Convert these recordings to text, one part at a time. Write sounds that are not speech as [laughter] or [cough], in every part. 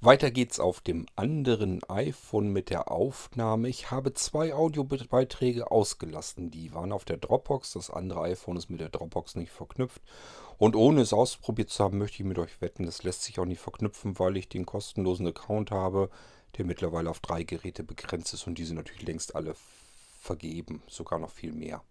Weiter geht's auf dem anderen iPhone mit der Aufnahme. Ich habe zwei Audiobeiträge ausgelassen. Die waren auf der Dropbox. Das andere iPhone ist mit der Dropbox nicht verknüpft. Und ohne es ausprobiert zu haben, möchte ich mit euch wetten, das lässt sich auch nicht verknüpfen, weil ich den kostenlosen Account habe, der mittlerweile auf drei Geräte begrenzt ist und die sind natürlich längst alle vergeben. Sogar noch viel mehr.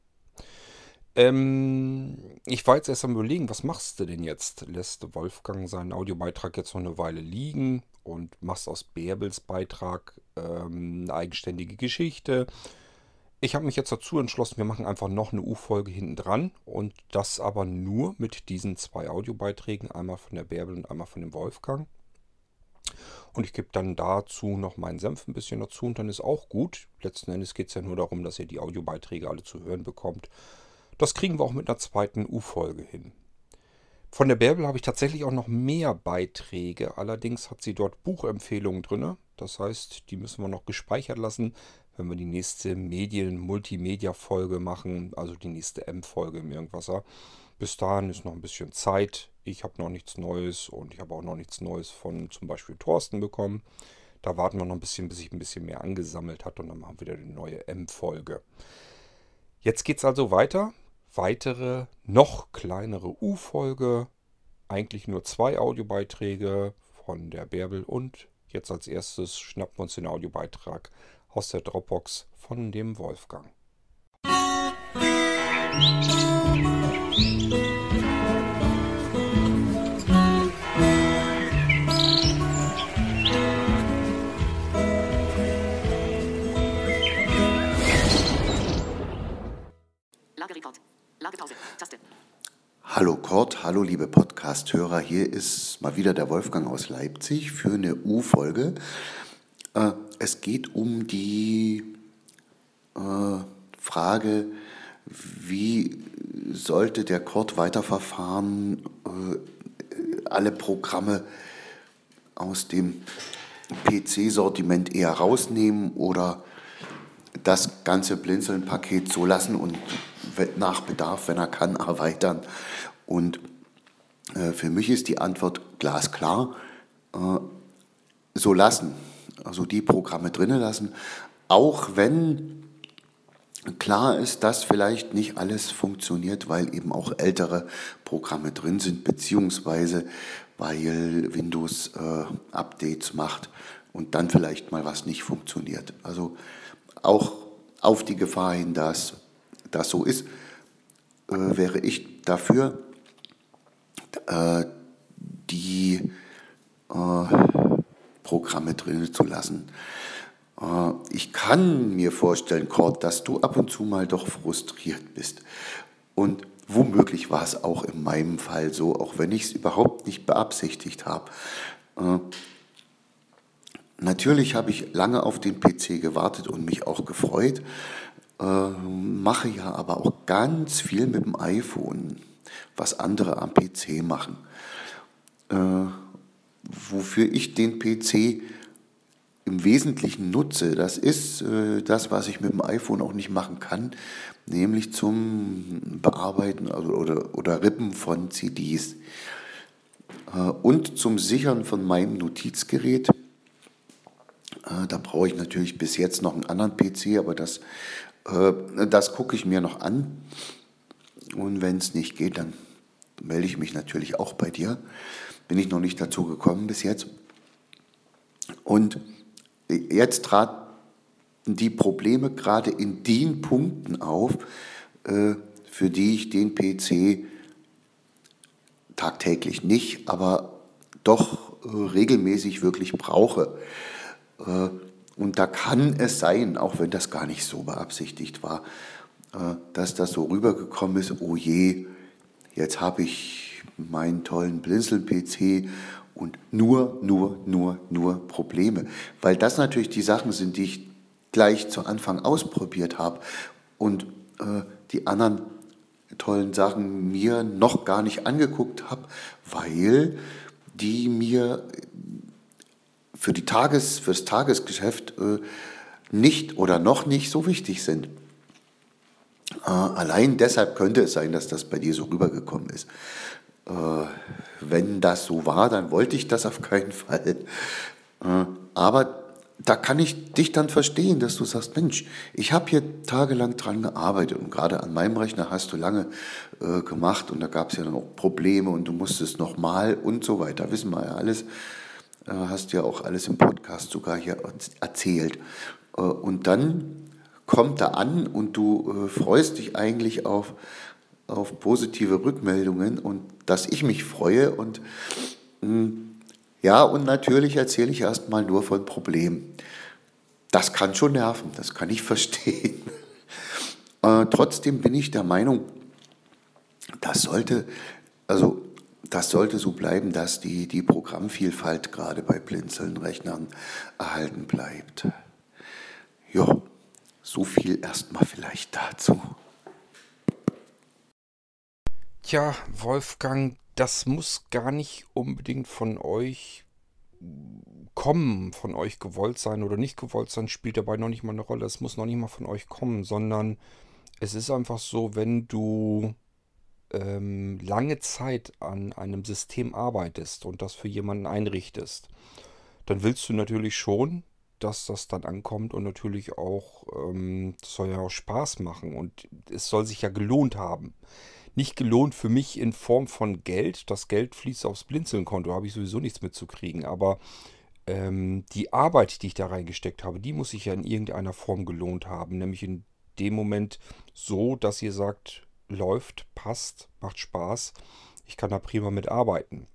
Ähm, ich war jetzt erst am überlegen, was machst du denn jetzt? Lässt Wolfgang seinen Audiobeitrag jetzt noch eine Weile liegen und machst aus Bärbels Beitrag ähm, eine eigenständige Geschichte? Ich habe mich jetzt dazu entschlossen, wir machen einfach noch eine U-Folge hinten dran und das aber nur mit diesen zwei Audiobeiträgen, einmal von der Bärbel und einmal von dem Wolfgang. Und ich gebe dann dazu noch meinen Senf ein bisschen dazu und dann ist auch gut. Letzten Endes geht es ja nur darum, dass ihr die Audiobeiträge alle zu hören bekommt. Das kriegen wir auch mit einer zweiten U-Folge hin. Von der Bärbel habe ich tatsächlich auch noch mehr Beiträge. Allerdings hat sie dort Buchempfehlungen drin. Das heißt, die müssen wir noch gespeichert lassen, wenn wir die nächste Medien-Multimedia-Folge machen, also die nächste M-Folge im Irgendwasser. Bis dahin ist noch ein bisschen Zeit. Ich habe noch nichts Neues und ich habe auch noch nichts Neues von zum Beispiel Thorsten bekommen. Da warten wir noch ein bisschen, bis sich ein bisschen mehr angesammelt hat und dann machen wir wieder eine neue M-Folge. Jetzt geht es also weiter weitere, noch kleinere U-Folge. Eigentlich nur zwei Audiobeiträge von der Bärbel und jetzt als erstes schnappen wir uns den Audiobeitrag aus der Dropbox von dem Wolfgang. Musik Hallo Kurt, hallo liebe Podcast-Hörer, hier ist mal wieder der Wolfgang aus Leipzig für eine U-Folge. Äh, es geht um die äh, Frage, wie sollte der Kurt weiterverfahren, äh, alle Programme aus dem PC-Sortiment eher rausnehmen oder das ganze Blinzeln-Paket so lassen und nach Bedarf, wenn er kann, erweitern. Und äh, für mich ist die Antwort glasklar, äh, so lassen, also die Programme drinnen lassen, auch wenn klar ist, dass vielleicht nicht alles funktioniert, weil eben auch ältere Programme drin sind, beziehungsweise weil Windows äh, Updates macht und dann vielleicht mal was nicht funktioniert. Also auch auf die Gefahr hin, dass das so ist, äh, wäre ich dafür, äh, die äh, Programme drin zu lassen. Äh, ich kann mir vorstellen, Kurt, dass du ab und zu mal doch frustriert bist. Und womöglich war es auch in meinem Fall so, auch wenn ich es überhaupt nicht beabsichtigt habe. Äh, natürlich habe ich lange auf den PC gewartet und mich auch gefreut, äh, mache ja aber auch ganz viel mit dem iPhone was andere am PC machen. Äh, wofür ich den PC im Wesentlichen nutze, das ist äh, das, was ich mit dem iPhone auch nicht machen kann, nämlich zum Bearbeiten also, oder, oder Rippen von CDs äh, und zum Sichern von meinem Notizgerät. Äh, da brauche ich natürlich bis jetzt noch einen anderen PC, aber das, das gucke ich mir noch an. Und wenn es nicht geht, dann melde ich mich natürlich auch bei dir. Bin ich noch nicht dazu gekommen bis jetzt. Und jetzt traten die Probleme gerade in den Punkten auf, äh, für die ich den PC tagtäglich nicht, aber doch äh, regelmäßig wirklich brauche. Äh, und da kann es sein, auch wenn das gar nicht so beabsichtigt war, dass das so rübergekommen ist, oh je, jetzt habe ich meinen tollen Blinzeln-PC und nur, nur, nur, nur Probleme. Weil das natürlich die Sachen sind, die ich gleich zu Anfang ausprobiert habe und äh, die anderen tollen Sachen mir noch gar nicht angeguckt habe, weil die mir für, die Tages, für das Tagesgeschäft äh, nicht oder noch nicht so wichtig sind. Äh, allein deshalb könnte es sein, dass das bei dir so rübergekommen ist. Äh, wenn das so war, dann wollte ich das auf keinen Fall. Äh, aber da kann ich dich dann verstehen, dass du sagst, Mensch, ich habe hier tagelang dran gearbeitet und gerade an meinem Rechner hast du lange äh, gemacht und da gab es ja dann auch Probleme und du musstest nochmal und so weiter. Wissen wir ja alles. Äh, hast ja auch alles im Podcast sogar hier erzählt. Äh, und dann kommt er an und du äh, freust dich eigentlich auf, auf positive Rückmeldungen und dass ich mich freue und hm, ja, und natürlich erzähle ich erstmal nur von Problemen. Das kann schon nerven, das kann ich [laughs] verstehen. Trotzdem bin ich der Meinung, das sollte, also das sollte so bleiben, dass die, die Programmvielfalt gerade bei Blinzeln-Rechnern erhalten bleibt. Ja, so viel erstmal vielleicht dazu. Tja, Wolfgang, das muss gar nicht unbedingt von euch kommen, von euch gewollt sein oder nicht gewollt sein, spielt dabei noch nicht mal eine Rolle. Es muss noch nicht mal von euch kommen, sondern es ist einfach so, wenn du ähm, lange Zeit an einem System arbeitest und das für jemanden einrichtest, dann willst du natürlich schon, dass das dann ankommt und natürlich auch, ähm, das soll ja auch Spaß machen und es soll sich ja gelohnt haben nicht gelohnt für mich in Form von Geld. Das Geld fließt aufs Blinzeln-Konto, habe ich sowieso nichts mitzukriegen. Aber ähm, die Arbeit, die ich da reingesteckt habe, die muss sich ja in irgendeiner Form gelohnt haben. Nämlich in dem Moment so, dass ihr sagt, läuft, passt, macht Spaß. Ich kann da prima mitarbeiten.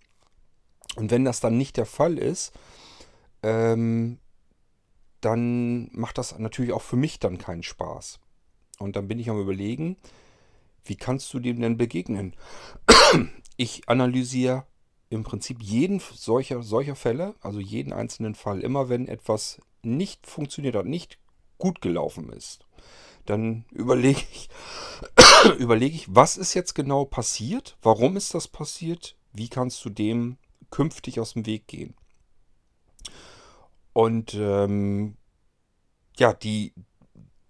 Und wenn das dann nicht der Fall ist, ähm, dann macht das natürlich auch für mich dann keinen Spaß. Und dann bin ich am überlegen, wie kannst du dem denn begegnen? Ich analysiere im Prinzip jeden solcher, solcher Fälle, also jeden einzelnen Fall, immer wenn etwas nicht funktioniert hat, nicht gut gelaufen ist. Dann überlege ich, [coughs] überlege ich, was ist jetzt genau passiert? Warum ist das passiert? Wie kannst du dem künftig aus dem Weg gehen? Und ähm, ja, die,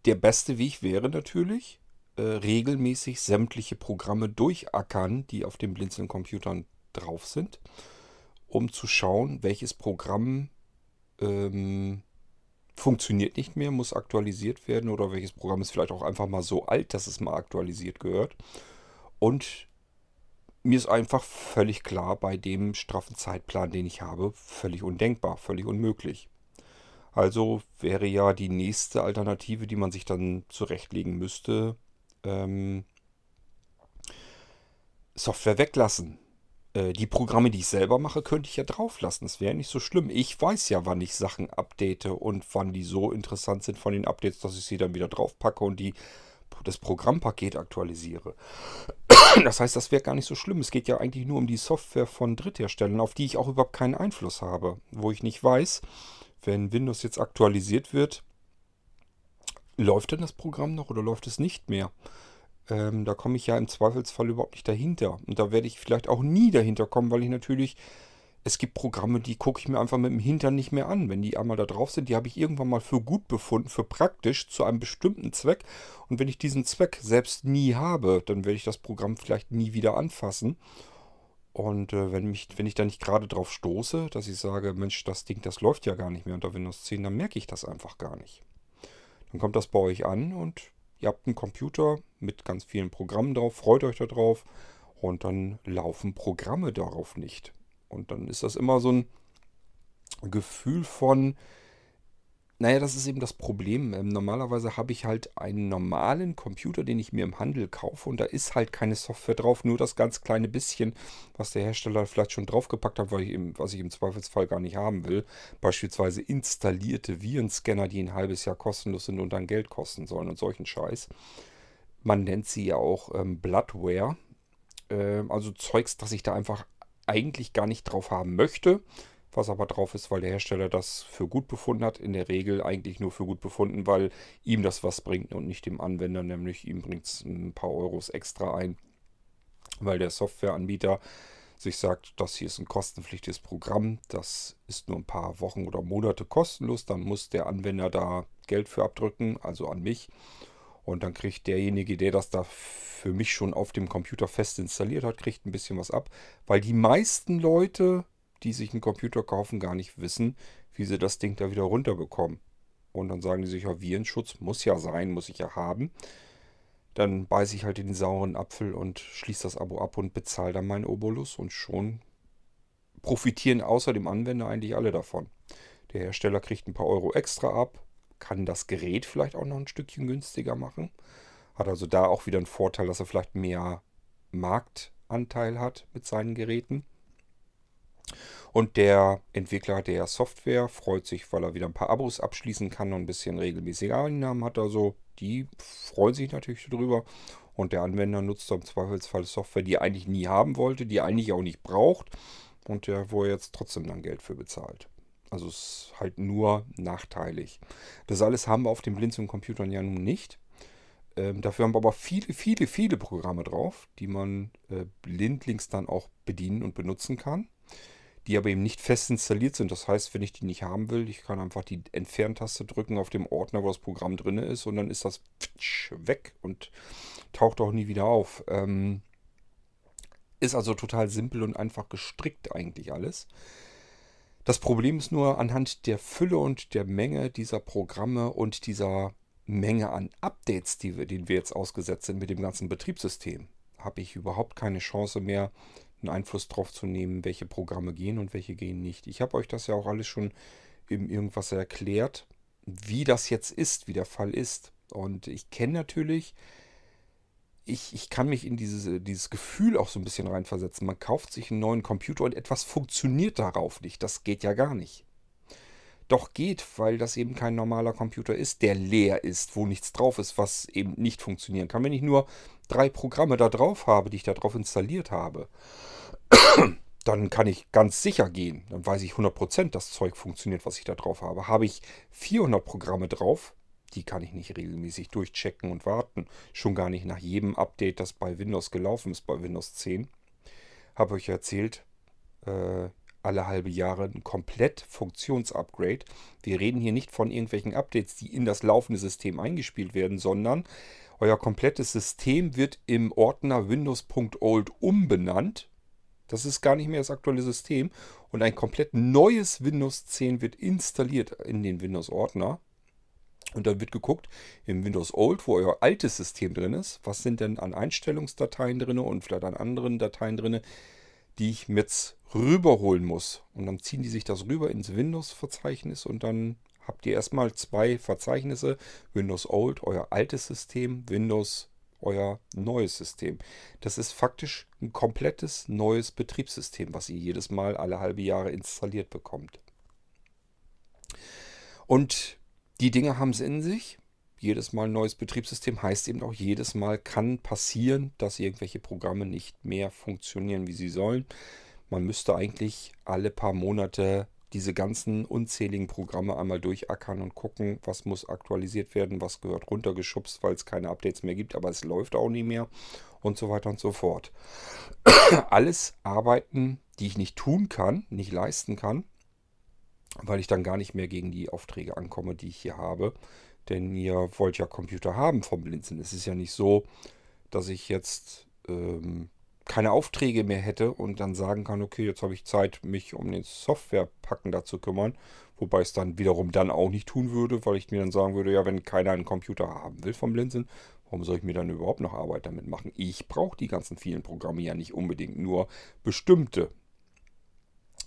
der beste Weg wäre natürlich, äh, regelmäßig sämtliche Programme durchackern, die auf den Blinzeln-Computern drauf sind, um zu schauen, welches Programm ähm, funktioniert nicht mehr, muss aktualisiert werden oder welches Programm ist vielleicht auch einfach mal so alt, dass es mal aktualisiert gehört. Und mir ist einfach völlig klar, bei dem straffen Zeitplan, den ich habe, völlig undenkbar, völlig unmöglich. Also wäre ja die nächste Alternative, die man sich dann zurechtlegen müsste, ähm, Software weglassen. Äh, die Programme, die ich selber mache, könnte ich ja drauflassen. Das wäre nicht so schlimm. Ich weiß ja, wann ich Sachen update und wann die so interessant sind von den Updates, dass ich sie dann wieder draufpacke und die, das Programmpaket aktualisiere. [clears throat] Das heißt, das wäre gar nicht so schlimm. Es geht ja eigentlich nur um die Software von Drittherstellern, auf die ich auch überhaupt keinen Einfluss habe. Wo ich nicht weiß, wenn Windows jetzt aktualisiert wird, läuft denn das Programm noch oder läuft es nicht mehr? Ähm, da komme ich ja im Zweifelsfall überhaupt nicht dahinter. Und da werde ich vielleicht auch nie dahinter kommen, weil ich natürlich, es gibt Programme, die gucke ich mir einfach mit dem Hintern nicht mehr an. Wenn die einmal da drauf sind, die habe ich irgendwann mal für gut befunden, für praktisch, zu einem bestimmten Zweck. Und wenn ich diesen Zweck selbst nie habe, dann werde ich das Programm vielleicht nie wieder anfassen. Und äh, wenn, mich, wenn ich da nicht gerade drauf stoße, dass ich sage, Mensch, das Ding, das läuft ja gar nicht mehr unter Windows 10, dann merke ich das einfach gar nicht. Dann kommt das bei euch an und ihr habt einen Computer mit ganz vielen Programmen drauf, freut euch darauf und dann laufen Programme darauf nicht. Und dann ist das immer so ein Gefühl von, naja, das ist eben das Problem. Ähm, normalerweise habe ich halt einen normalen Computer, den ich mir im Handel kaufe und da ist halt keine Software drauf, nur das ganz kleine bisschen, was der Hersteller vielleicht schon draufgepackt hat, ich im, was ich im Zweifelsfall gar nicht haben will. Beispielsweise installierte Virenscanner, die ein halbes Jahr kostenlos sind und dann Geld kosten sollen und solchen Scheiß. Man nennt sie ja auch ähm, Bloodware. Ähm, also Zeugs, das ich da einfach eigentlich gar nicht drauf haben möchte was aber drauf ist, weil der Hersteller das für gut befunden hat. In der Regel eigentlich nur für gut befunden, weil ihm das was bringt und nicht dem Anwender, nämlich ihm bringt es ein paar Euros extra ein, weil der Softwareanbieter sich sagt, das hier ist ein kostenpflichtiges Programm, das ist nur ein paar Wochen oder Monate kostenlos, dann muss der Anwender da Geld für abdrücken, also an mich. Und dann kriegt derjenige, der das da für mich schon auf dem Computer fest installiert hat, kriegt ein bisschen was ab, weil die meisten Leute die sich einen Computer kaufen, gar nicht wissen, wie sie das Ding da wieder runterbekommen. Und dann sagen die sich, ja, Virenschutz muss ja sein, muss ich ja haben. Dann beiße ich halt den sauren Apfel und schließe das Abo ab und bezahle dann meinen Obolus und schon profitieren außer dem Anwender eigentlich alle davon. Der Hersteller kriegt ein paar Euro extra ab, kann das Gerät vielleicht auch noch ein Stückchen günstiger machen. Hat also da auch wieder einen Vorteil, dass er vielleicht mehr Marktanteil hat mit seinen Geräten. Und der Entwickler der Software freut sich, weil er wieder ein paar Abos abschließen kann und ein bisschen regelmäßige Einnahmen hat. Also die freuen sich natürlich darüber. Und der Anwender nutzt im Zweifelsfall Software, die er eigentlich nie haben wollte, die er eigentlich auch nicht braucht und der, wo er jetzt trotzdem dann Geld für bezahlt. Also es ist halt nur nachteilig. Das alles haben wir auf den Blinzeln-Computern ja nun nicht. Ähm, dafür haben wir aber viele, viele, viele Programme drauf, die man äh, blindlings dann auch bedienen und benutzen kann die aber eben nicht fest installiert sind. Das heißt, wenn ich die nicht haben will, ich kann einfach die Entferntaste drücken auf dem Ordner, wo das Programm drin ist und dann ist das weg und taucht auch nie wieder auf. Ähm, ist also total simpel und einfach gestrickt eigentlich alles. Das Problem ist nur anhand der Fülle und der Menge dieser Programme und dieser Menge an Updates, die wir, denen wir jetzt ausgesetzt sind mit dem ganzen Betriebssystem, habe ich überhaupt keine Chance mehr, einen Einfluss drauf zu nehmen, welche Programme gehen und welche gehen nicht. Ich habe euch das ja auch alles schon im irgendwas erklärt, wie das jetzt ist, wie der Fall ist. Und ich kenne natürlich, ich, ich kann mich in diese, dieses Gefühl auch so ein bisschen reinversetzen. Man kauft sich einen neuen Computer und etwas funktioniert darauf nicht. Das geht ja gar nicht. Doch geht, weil das eben kein normaler Computer ist, der leer ist, wo nichts drauf ist, was eben nicht funktionieren kann. Wenn ich nur drei Programme da drauf habe, die ich da drauf installiert habe, [clears throat] dann kann ich ganz sicher gehen. Dann weiß ich 100%, das Zeug funktioniert, was ich da drauf habe. Habe ich 400 Programme drauf, die kann ich nicht regelmäßig durchchecken und warten. Schon gar nicht nach jedem Update, das bei Windows gelaufen ist, bei Windows 10. Habe euch erzählt, äh, alle halbe Jahre ein komplett Funktionsupgrade. Wir reden hier nicht von irgendwelchen Updates, die in das laufende System eingespielt werden, sondern euer komplettes System wird im Ordner Windows.old umbenannt das ist gar nicht mehr das aktuelle System. Und ein komplett neues Windows 10 wird installiert in den Windows-Ordner. Und dann wird geguckt im Windows Old, wo euer altes System drin ist, was sind denn an Einstellungsdateien drin und vielleicht an anderen Dateien drin, die ich jetzt rüberholen muss. Und dann ziehen die sich das rüber ins Windows-Verzeichnis und dann habt ihr erstmal zwei Verzeichnisse. Windows Old, euer altes System, Windows euer neues System. Das ist faktisch ein komplettes neues Betriebssystem, was ihr jedes Mal alle halbe Jahre installiert bekommt. Und die Dinge haben es in sich. Jedes Mal ein neues Betriebssystem heißt eben auch, jedes Mal kann passieren, dass irgendwelche Programme nicht mehr funktionieren, wie sie sollen. Man müsste eigentlich alle paar Monate diese ganzen unzähligen Programme einmal durchackern und gucken, was muss aktualisiert werden, was gehört runtergeschubst, weil es keine Updates mehr gibt, aber es läuft auch nie mehr und so weiter und so fort. [clears throat] Alles Arbeiten, die ich nicht tun kann, nicht leisten kann, weil ich dann gar nicht mehr gegen die Aufträge ankomme, die ich hier habe. Denn ihr wollt ja Computer haben vom Blinzeln. Es ist ja nicht so, dass ich jetzt ähm, keine Aufträge mehr hätte und dann sagen kann, okay, jetzt habe ich Zeit, mich um den Softwarepacken da zu kümmern. Wobei es dann wiederum dann auch nicht tun würde, weil ich mir dann sagen würde, ja, wenn keiner einen Computer haben will vom Blinzeln, warum soll ich mir dann überhaupt noch Arbeit damit machen? Ich brauche die ganzen vielen Programme ja nicht unbedingt, nur bestimmte.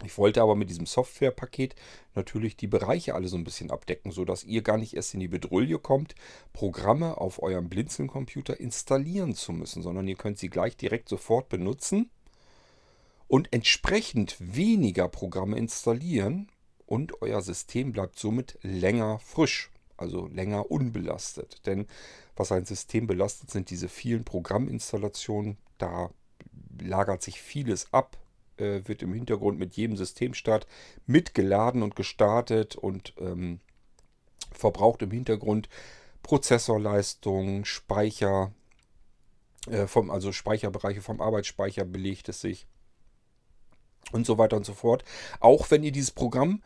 Ich wollte aber mit diesem Softwarepaket natürlich die Bereiche alle so ein bisschen abdecken, sodass ihr gar nicht erst in die Bedrulle kommt, Programme auf eurem Blinzeln-Computer installieren zu müssen, sondern ihr könnt sie gleich direkt sofort benutzen und entsprechend weniger Programme installieren und euer System bleibt somit länger frisch, also länger unbelastet. Denn was ein System belastet, sind diese vielen Programminstallationen. Da lagert sich vieles ab äh, wird im Hintergrund mit jedem Systemstart mitgeladen und gestartet und ähm, verbraucht im Hintergrund Prozessorleistung, Speicher, äh, vom, also Speicherbereiche vom Arbeitsspeicher belegt es sich und so weiter und so fort. Auch wenn ihr dieses Programm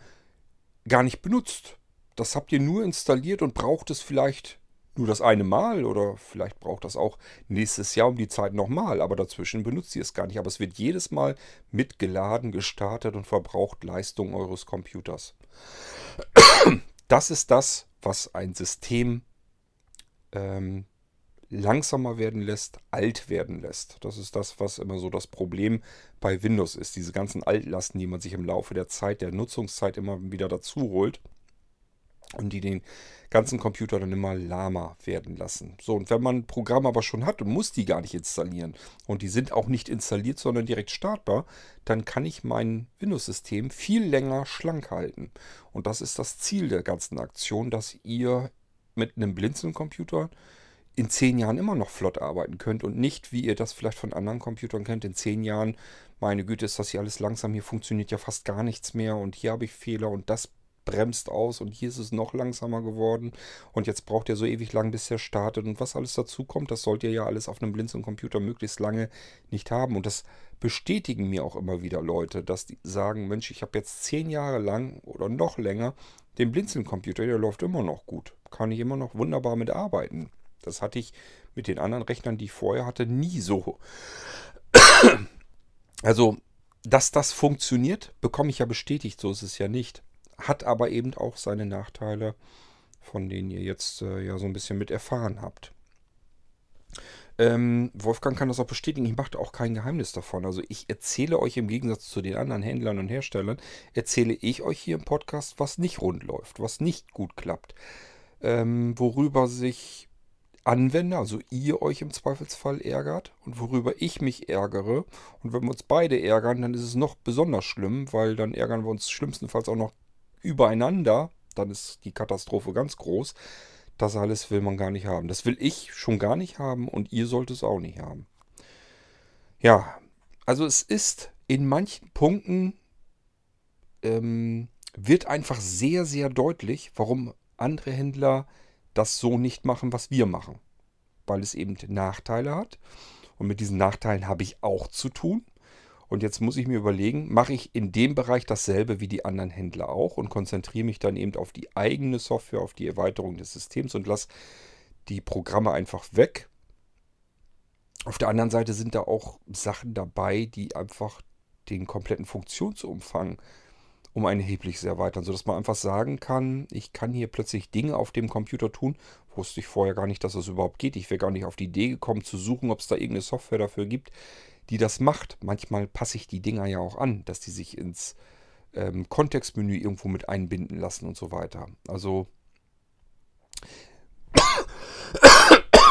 gar nicht benutzt. Das habt ihr nur installiert und braucht es vielleicht nur das eine Mal oder vielleicht braucht das auch nächstes Jahr um die Zeit nochmal, aber dazwischen benutzt ihr es gar nicht. Aber es wird jedes Mal mitgeladen, gestartet und verbraucht Leistung eures Computers. Das ist das, was ein System ähm, langsamer werden lässt, alt werden lässt. Das ist das, was immer so das Problem bei Windows ist. Diese ganzen Altlasten, die man sich im Laufe der Zeit, der Nutzungszeit immer wieder dazu holt und die den ganzen Computer dann immer lahmer werden lassen. So, und wenn man ein Programm aber schon hat und muss die gar nicht installieren und die sind auch nicht installiert, sondern direkt startbar, dann kann ich mein Windows-System viel länger schlank halten. Und das ist das Ziel der ganzen Aktion, dass ihr mit einem Blinzeln-Computer in zehn Jahren immer noch flott arbeiten könnt und nicht, wie ihr das vielleicht von anderen Computern kennt, in zehn Jahren, meine Güte, ist das hier alles langsam, hier funktioniert ja fast gar nichts mehr und hier habe ich Fehler und das bremst aus und hier ist es noch langsamer geworden. Und jetzt braucht ihr so ewig lang, bis er startet. Und was alles dazu kommt, das sollt ihr ja alles auf einem Blinzeln-Computer möglichst lange nicht haben. Und das bestätigen mir auch immer wieder Leute, dass die sagen, Mensch, ich habe jetzt zehn Jahre lang oder noch länger den Blinzeln-Computer, der läuft immer noch gut, kann ich immer noch wunderbar mit arbeiten. Das hatte ich mit den anderen Rechnern, die ich vorher hatte, nie so. Also, dass das funktioniert, bekomme ich ja bestätigt, so ist es ja nicht hat aber eben auch seine Nachteile, von denen ihr jetzt äh, ja so ein bisschen mit erfahren habt. Ähm, Wolfgang kann das auch bestätigen, ich mache auch kein Geheimnis davon. Also ich erzähle euch im Gegensatz zu den anderen Händlern und Herstellern, erzähle ich euch hier im Podcast, was nicht rund läuft, was nicht gut klappt. Ähm, worüber sich Anwender, also ihr euch im Zweifelsfall ärgert und worüber ich mich ärgere. Und wenn wir uns beide ärgern, dann ist es noch besonders schlimm, weil dann ärgern wir uns schlimmstenfalls auch noch übereinander, dann ist die Katastrophe ganz groß. Das alles will man gar nicht haben. Das will ich schon gar nicht haben und ihr sollt es auch nicht haben. Ja, also es ist in manchen Punkten ähm, wird einfach sehr, sehr deutlich, warum andere Händler das so nicht machen, was wir machen. Weil es eben Nachteile hat. Und mit diesen Nachteilen habe ich auch zu tun. Und jetzt muss ich mir überlegen, mache ich in dem Bereich dasselbe wie die anderen Händler auch und konzentriere mich dann eben auf die eigene Software, auf die Erweiterung des Systems und lasse die Programme einfach weg. Auf der anderen Seite sind da auch Sachen dabei, die einfach den kompletten Funktionsumfang um ein erhebliches erweitern, sodass man einfach sagen kann, ich kann hier plötzlich Dinge auf dem Computer tun, wusste ich vorher gar nicht, dass das überhaupt geht. Ich wäre gar nicht auf die Idee gekommen zu suchen, ob es da irgendeine Software dafür gibt, die das macht. Manchmal passe ich die Dinger ja auch an, dass die sich ins ähm, Kontextmenü irgendwo mit einbinden lassen und so weiter. Also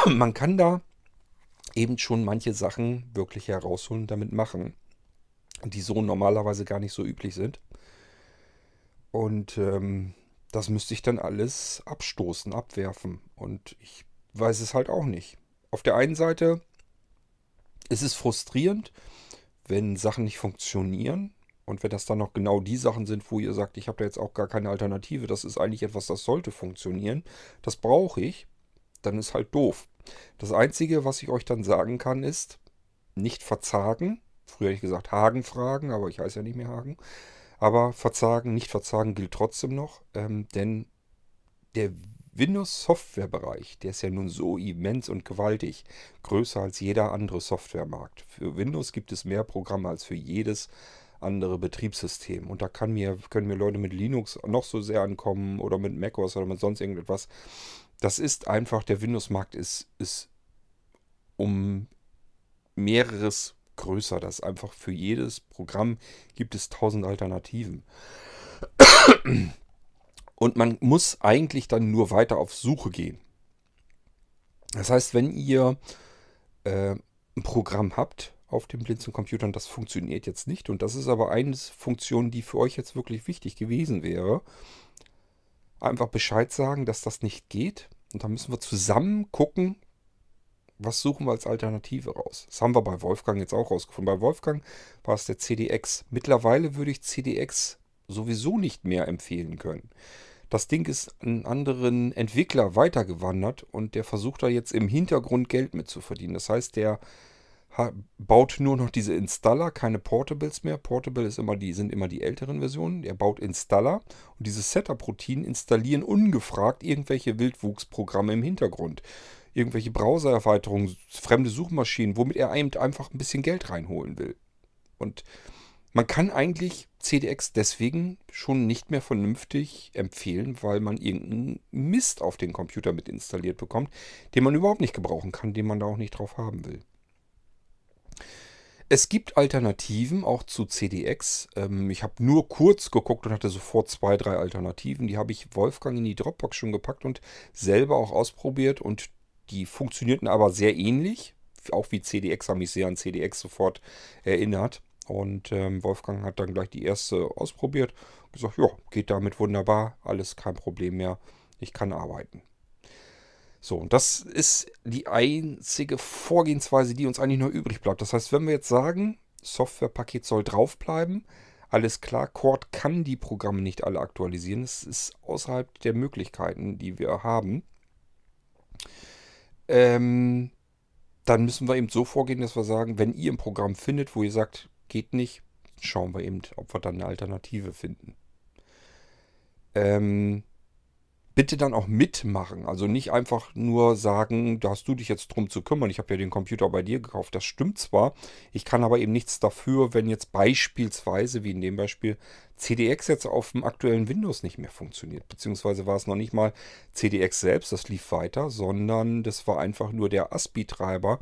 man kann da eben schon manche Sachen wirklich herausholen und damit machen, die so normalerweise gar nicht so üblich sind. Und ähm, das müsste ich dann alles abstoßen, abwerfen. Und ich weiß es halt auch nicht. Auf der einen Seite es ist frustrierend, wenn Sachen nicht funktionieren und wenn das dann noch genau die Sachen sind, wo ihr sagt, ich habe da jetzt auch gar keine Alternative, das ist eigentlich etwas, das sollte funktionieren, das brauche ich, dann ist halt doof. Das Einzige, was ich euch dann sagen kann, ist, nicht verzagen. Früher hätte ich gesagt Hagen fragen, aber ich heiße ja nicht mehr Hagen. Aber verzagen, nicht verzagen gilt trotzdem noch, ähm, denn der Windows-Software-Bereich, der ist ja nun so immens und gewaltig, größer als jeder andere Softwaremarkt. Für Windows gibt es mehr Programme als für jedes andere Betriebssystem. Und da kann mir, können mir Leute mit Linux noch so sehr ankommen oder mit macOS oder mit sonst irgendetwas. Das ist einfach, der Windows-Markt ist, ist um mehreres größer. Das ist einfach für jedes Programm gibt es tausend Alternativen. Und man muss eigentlich dann nur weiter auf Suche gehen. Das heißt, wenn ihr äh, ein Programm habt auf dem Blinzeln-Computer und das funktioniert jetzt nicht, und das ist aber eine Funktion, die für euch jetzt wirklich wichtig gewesen wäre, einfach Bescheid sagen, dass das nicht geht. Und dann müssen wir zusammen gucken, was suchen wir als Alternative raus. Das haben wir bei Wolfgang jetzt auch rausgefunden. Bei Wolfgang war es der CDX. Mittlerweile würde ich CDX sowieso nicht mehr empfehlen können. Das Ding ist einen anderen Entwickler weitergewandert und der versucht da jetzt im Hintergrund Geld mit zu verdienen. Das heißt, der baut nur noch diese Installer, keine Portables mehr. Portable ist immer die, sind immer die älteren Versionen. Er baut Installer und diese Setup-Routinen installieren ungefragt irgendwelche Wildwuchsprogramme im Hintergrund. Irgendwelche Browser-Erweiterungen, fremde Suchmaschinen, womit er einfach ein bisschen Geld reinholen will. Und Man kann eigentlich CDX deswegen schon nicht mehr vernünftig empfehlen, weil man irgendeinen Mist auf den Computer mit installiert bekommt, den man überhaupt nicht gebrauchen kann, den man da auch nicht drauf haben will. Es gibt Alternativen auch zu CDX. Ähm, ich habe nur kurz geguckt und hatte sofort zwei, drei Alternativen. Die habe ich Wolfgang in die Dropbox schon gepackt und selber auch ausprobiert und die funktionierten aber sehr ähnlich. Auch wie CDX haben mich sehr an CDX sofort erinnert. Und ähm, Wolfgang hat dann gleich die erste ausprobiert gesagt, ja, geht damit wunderbar, alles kein Problem mehr, ich kann arbeiten. So, und das ist die einzige Vorgehensweise, die uns eigentlich nur übrig bleibt. Das heißt, wenn wir jetzt sagen, Softwarepaket soll draufbleiben, alles klar, Cord kann die Programme nicht alle aktualisieren. Es ist außerhalb der Möglichkeiten, die wir haben. Ähm, dann müssen wir eben so vorgehen, dass wir sagen, wenn ihr ein Programm findet, wo ihr sagt, geht nicht, schauen wir eben, ob wir dann eine Alternative finden. Ähm, bitte dann auch mitmachen. Also nicht einfach nur sagen, da hast du dich jetzt drum zu kümmern. Ich habe ja den Computer bei dir gekauft. Das stimmt zwar. Ich kann aber eben nichts dafür, wenn jetzt beispielsweise, wie in dem Beispiel, CDX jetzt auf dem aktuellen Windows nicht mehr funktioniert. Beziehungsweise war es noch nicht mal CDX selbst, das lief weiter, sondern das war einfach nur der ASPI-Treiber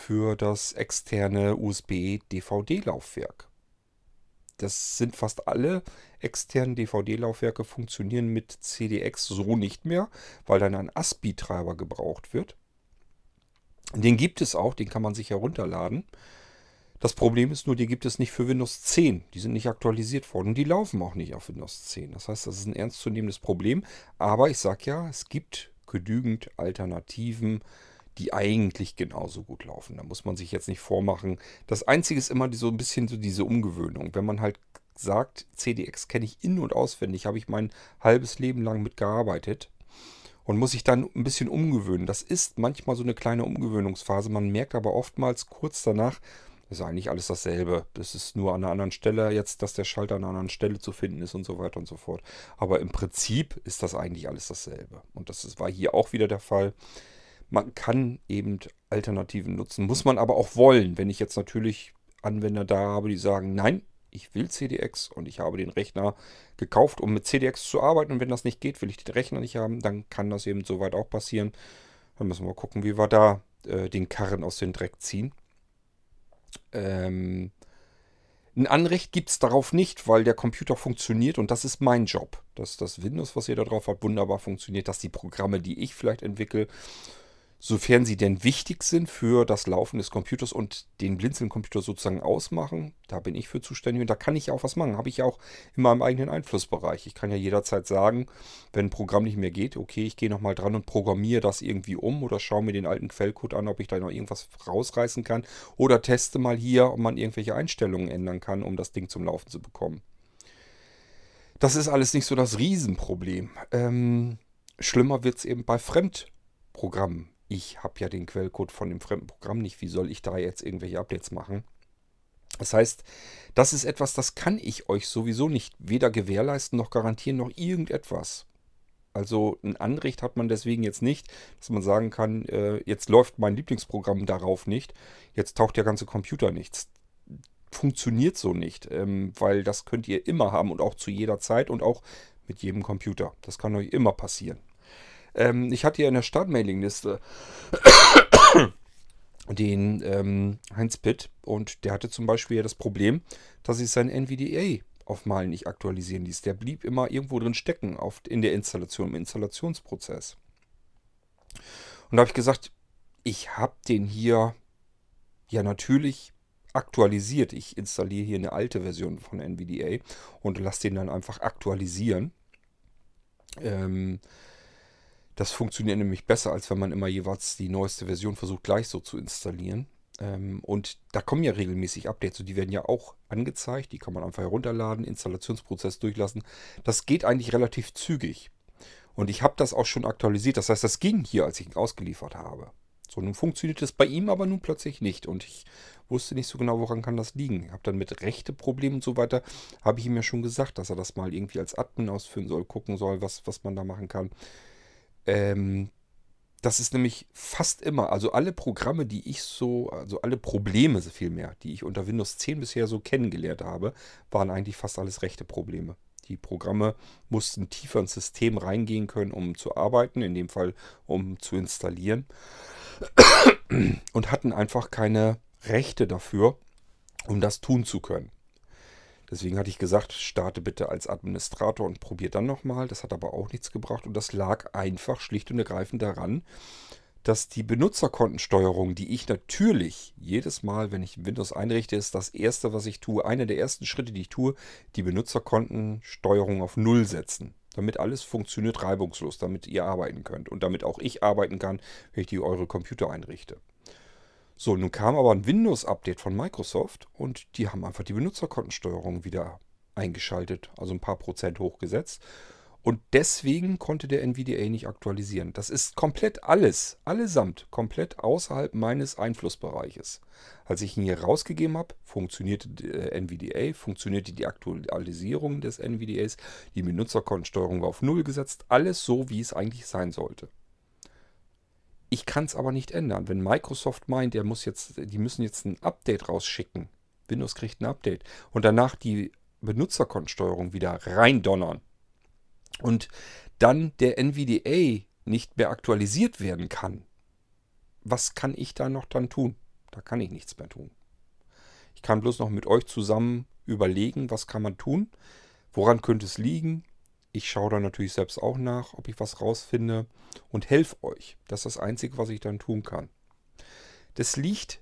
für das externe USB-DVD-Laufwerk. Das sind fast alle externen DVD-Laufwerke funktionieren mit CDX so nicht mehr, weil dann ein ASPI-Treiber gebraucht wird. Den gibt es auch, den kann man sich herunterladen. Das Problem ist nur, die gibt es nicht für Windows 10. Die sind nicht aktualisiert worden und die laufen auch nicht auf Windows 10. Das heißt, das ist ein ernstzunehmendes Problem. Aber ich sage ja, es gibt genügend Alternativen, die eigentlich genauso gut laufen. Da muss man sich jetzt nicht vormachen. Das Einzige ist immer so ein bisschen so diese Umgewöhnung. Wenn man halt sagt, CDX kenne ich in- und auswendig, habe ich mein halbes Leben lang mitgearbeitet und muss sich dann ein bisschen umgewöhnen. Das ist manchmal so eine kleine Umgewöhnungsphase. Man merkt aber oftmals kurz danach, ist eigentlich alles dasselbe. Das ist nur an einer anderen Stelle jetzt, dass der Schalter an einer anderen Stelle zu finden ist und so weiter und so fort. Aber im Prinzip ist das eigentlich alles dasselbe. Und das war hier auch wieder der Fall. Man kann eben Alternativen nutzen, muss man aber auch wollen. Wenn ich jetzt natürlich Anwender da habe, die sagen, nein, ich will CDX und ich habe den Rechner gekauft, um mit CDX zu arbeiten. Und wenn das nicht geht, will ich den Rechner nicht haben, dann kann das eben soweit auch passieren. Dann müssen wir gucken, wie wir da äh, den Karren aus dem Dreck ziehen. Ähm, ein Anrecht gibt es darauf nicht, weil der Computer funktioniert und das ist mein Job. Dass das Windows, was ihr da drauf habt, wunderbar funktioniert, dass die Programme, die ich vielleicht entwickle, sofern sie denn wichtig sind für das Laufen des Computers und den Blinzeln-Computer sozusagen ausmachen. Da bin ich für zuständig und da kann ich auch was machen. Habe ich ja auch in meinem eigenen Einflussbereich. Ich kann ja jederzeit sagen, wenn ein Programm nicht mehr geht, okay, ich gehe nochmal dran und programmiere das irgendwie um oder schaue mir den alten Quellcode an, ob ich da noch irgendwas rausreißen kann oder teste mal hier, ob man irgendwelche Einstellungen ändern kann, um das Ding zum Laufen zu bekommen. Das ist alles nicht so das Riesenproblem. Ähm, schlimmer wird es eben bei Fremdprogrammen ich habe ja den Quellcode von dem fremden Programm nicht. Wie soll ich da jetzt irgendwelche Updates machen? Das heißt, das ist etwas, das kann ich euch sowieso nicht weder gewährleisten noch garantieren noch irgendetwas. Also ein Anrecht hat man deswegen jetzt nicht, dass man sagen kann, äh, jetzt läuft mein Lieblingsprogramm darauf nicht, jetzt taucht der ganze Computer nichts. Funktioniert so nicht, ähm, weil das könnt ihr immer haben und auch zu jeder Zeit und auch mit jedem Computer. Das kann euch immer passieren. Ähm, ich hatte ja in der Startmailingliste [coughs] den ähm, Heinz Pitt und der hatte zum Beispiel ja das Problem, dass sich sein NVDA auf Mal nicht aktualisieren ließ. Der blieb immer irgendwo drin stecken auf, in der Installation, im Installationsprozess. Und da habe ich gesagt, ich habe den hier ja natürlich aktualisiert. Ich installiere hier eine alte Version von NVDA und lasse den dann einfach aktualisieren. Ähm, das funktioniert nämlich besser, als wenn man immer jeweils die neueste Version versucht gleich so zu installieren. Ähm, und da kommen ja regelmäßig Updates und die werden ja auch angezeigt. Die kann man einfach herunterladen, Installationsprozess durchlassen. Das geht eigentlich relativ zügig. Und ich habe das auch schon aktualisiert. Das heißt, das ging hier, als ich ihn ausgeliefert habe. So, nun funktioniert es bei ihm aber nun plötzlich nicht. Und ich wusste nicht so genau, woran kann das liegen. Ich habe dann mit rechte Problemen und so weiter, habe ich ihm ja schon gesagt, dass er das mal irgendwie als Admin ausführen soll, gucken soll, was, was man da machen kann. Ähm, das ist nämlich fast immer, also alle Programme, die ich so, also alle Probleme vielmehr, die ich unter Windows 10 bisher so kennengelernt habe, waren eigentlich fast alles rechte Probleme. Die Programme mussten tiefer ins System reingehen können, um zu arbeiten, in dem Fall um zu installieren. Und hatten einfach keine Rechte dafür, um das tun zu können. Deswegen hatte ich gesagt, starte bitte als Administrator und probiere dann nochmal. Das hat aber auch nichts gebracht und das lag einfach schlicht und ergreifend daran, dass die Benutzerkontensteuerung, die ich natürlich jedes Mal, wenn ich Windows einrichte, ist das erste, was ich tue, einer der ersten Schritte, die ich tue, die Benutzerkontensteuerung auf Null setzen. Damit alles funktioniert reibungslos, damit ihr arbeiten könnt und damit auch ich arbeiten kann, wenn ich die eure Computer einrichte. So, nun kam aber ein Windows-Update von Microsoft und die haben einfach die Benutzerkontensteuerung wieder eingeschaltet, also ein paar Prozent hochgesetzt. Und deswegen konnte der NVDA nicht aktualisieren. Das ist komplett alles, allesamt, komplett außerhalb meines Einflussbereiches. Als ich ihn hier rausgegeben habe, funktionierte der NVDA, funktionierte die Aktualisierung des NVDAs, die Benutzerkontensteuerung war auf Null gesetzt, alles so, wie es eigentlich sein sollte. Ich kann es aber nicht ändern. Wenn Microsoft meint, der muss jetzt, die müssen jetzt ein Update rausschicken. Windows kriegt ein Update. Und danach die Benutzerkontensteuerung wieder reindonnern. Und dann der NVDA nicht mehr aktualisiert werden kann. Was kann ich da noch dann tun? Da kann ich nichts mehr tun. Ich kann bloß noch mit euch zusammen überlegen, was kann man tun, woran könnte es liegen, ich schaue dann natürlich selbst auch nach, ob ich was rausfinde und helfe euch. Das ist das Einzige, was ich dann tun kann. Das liegt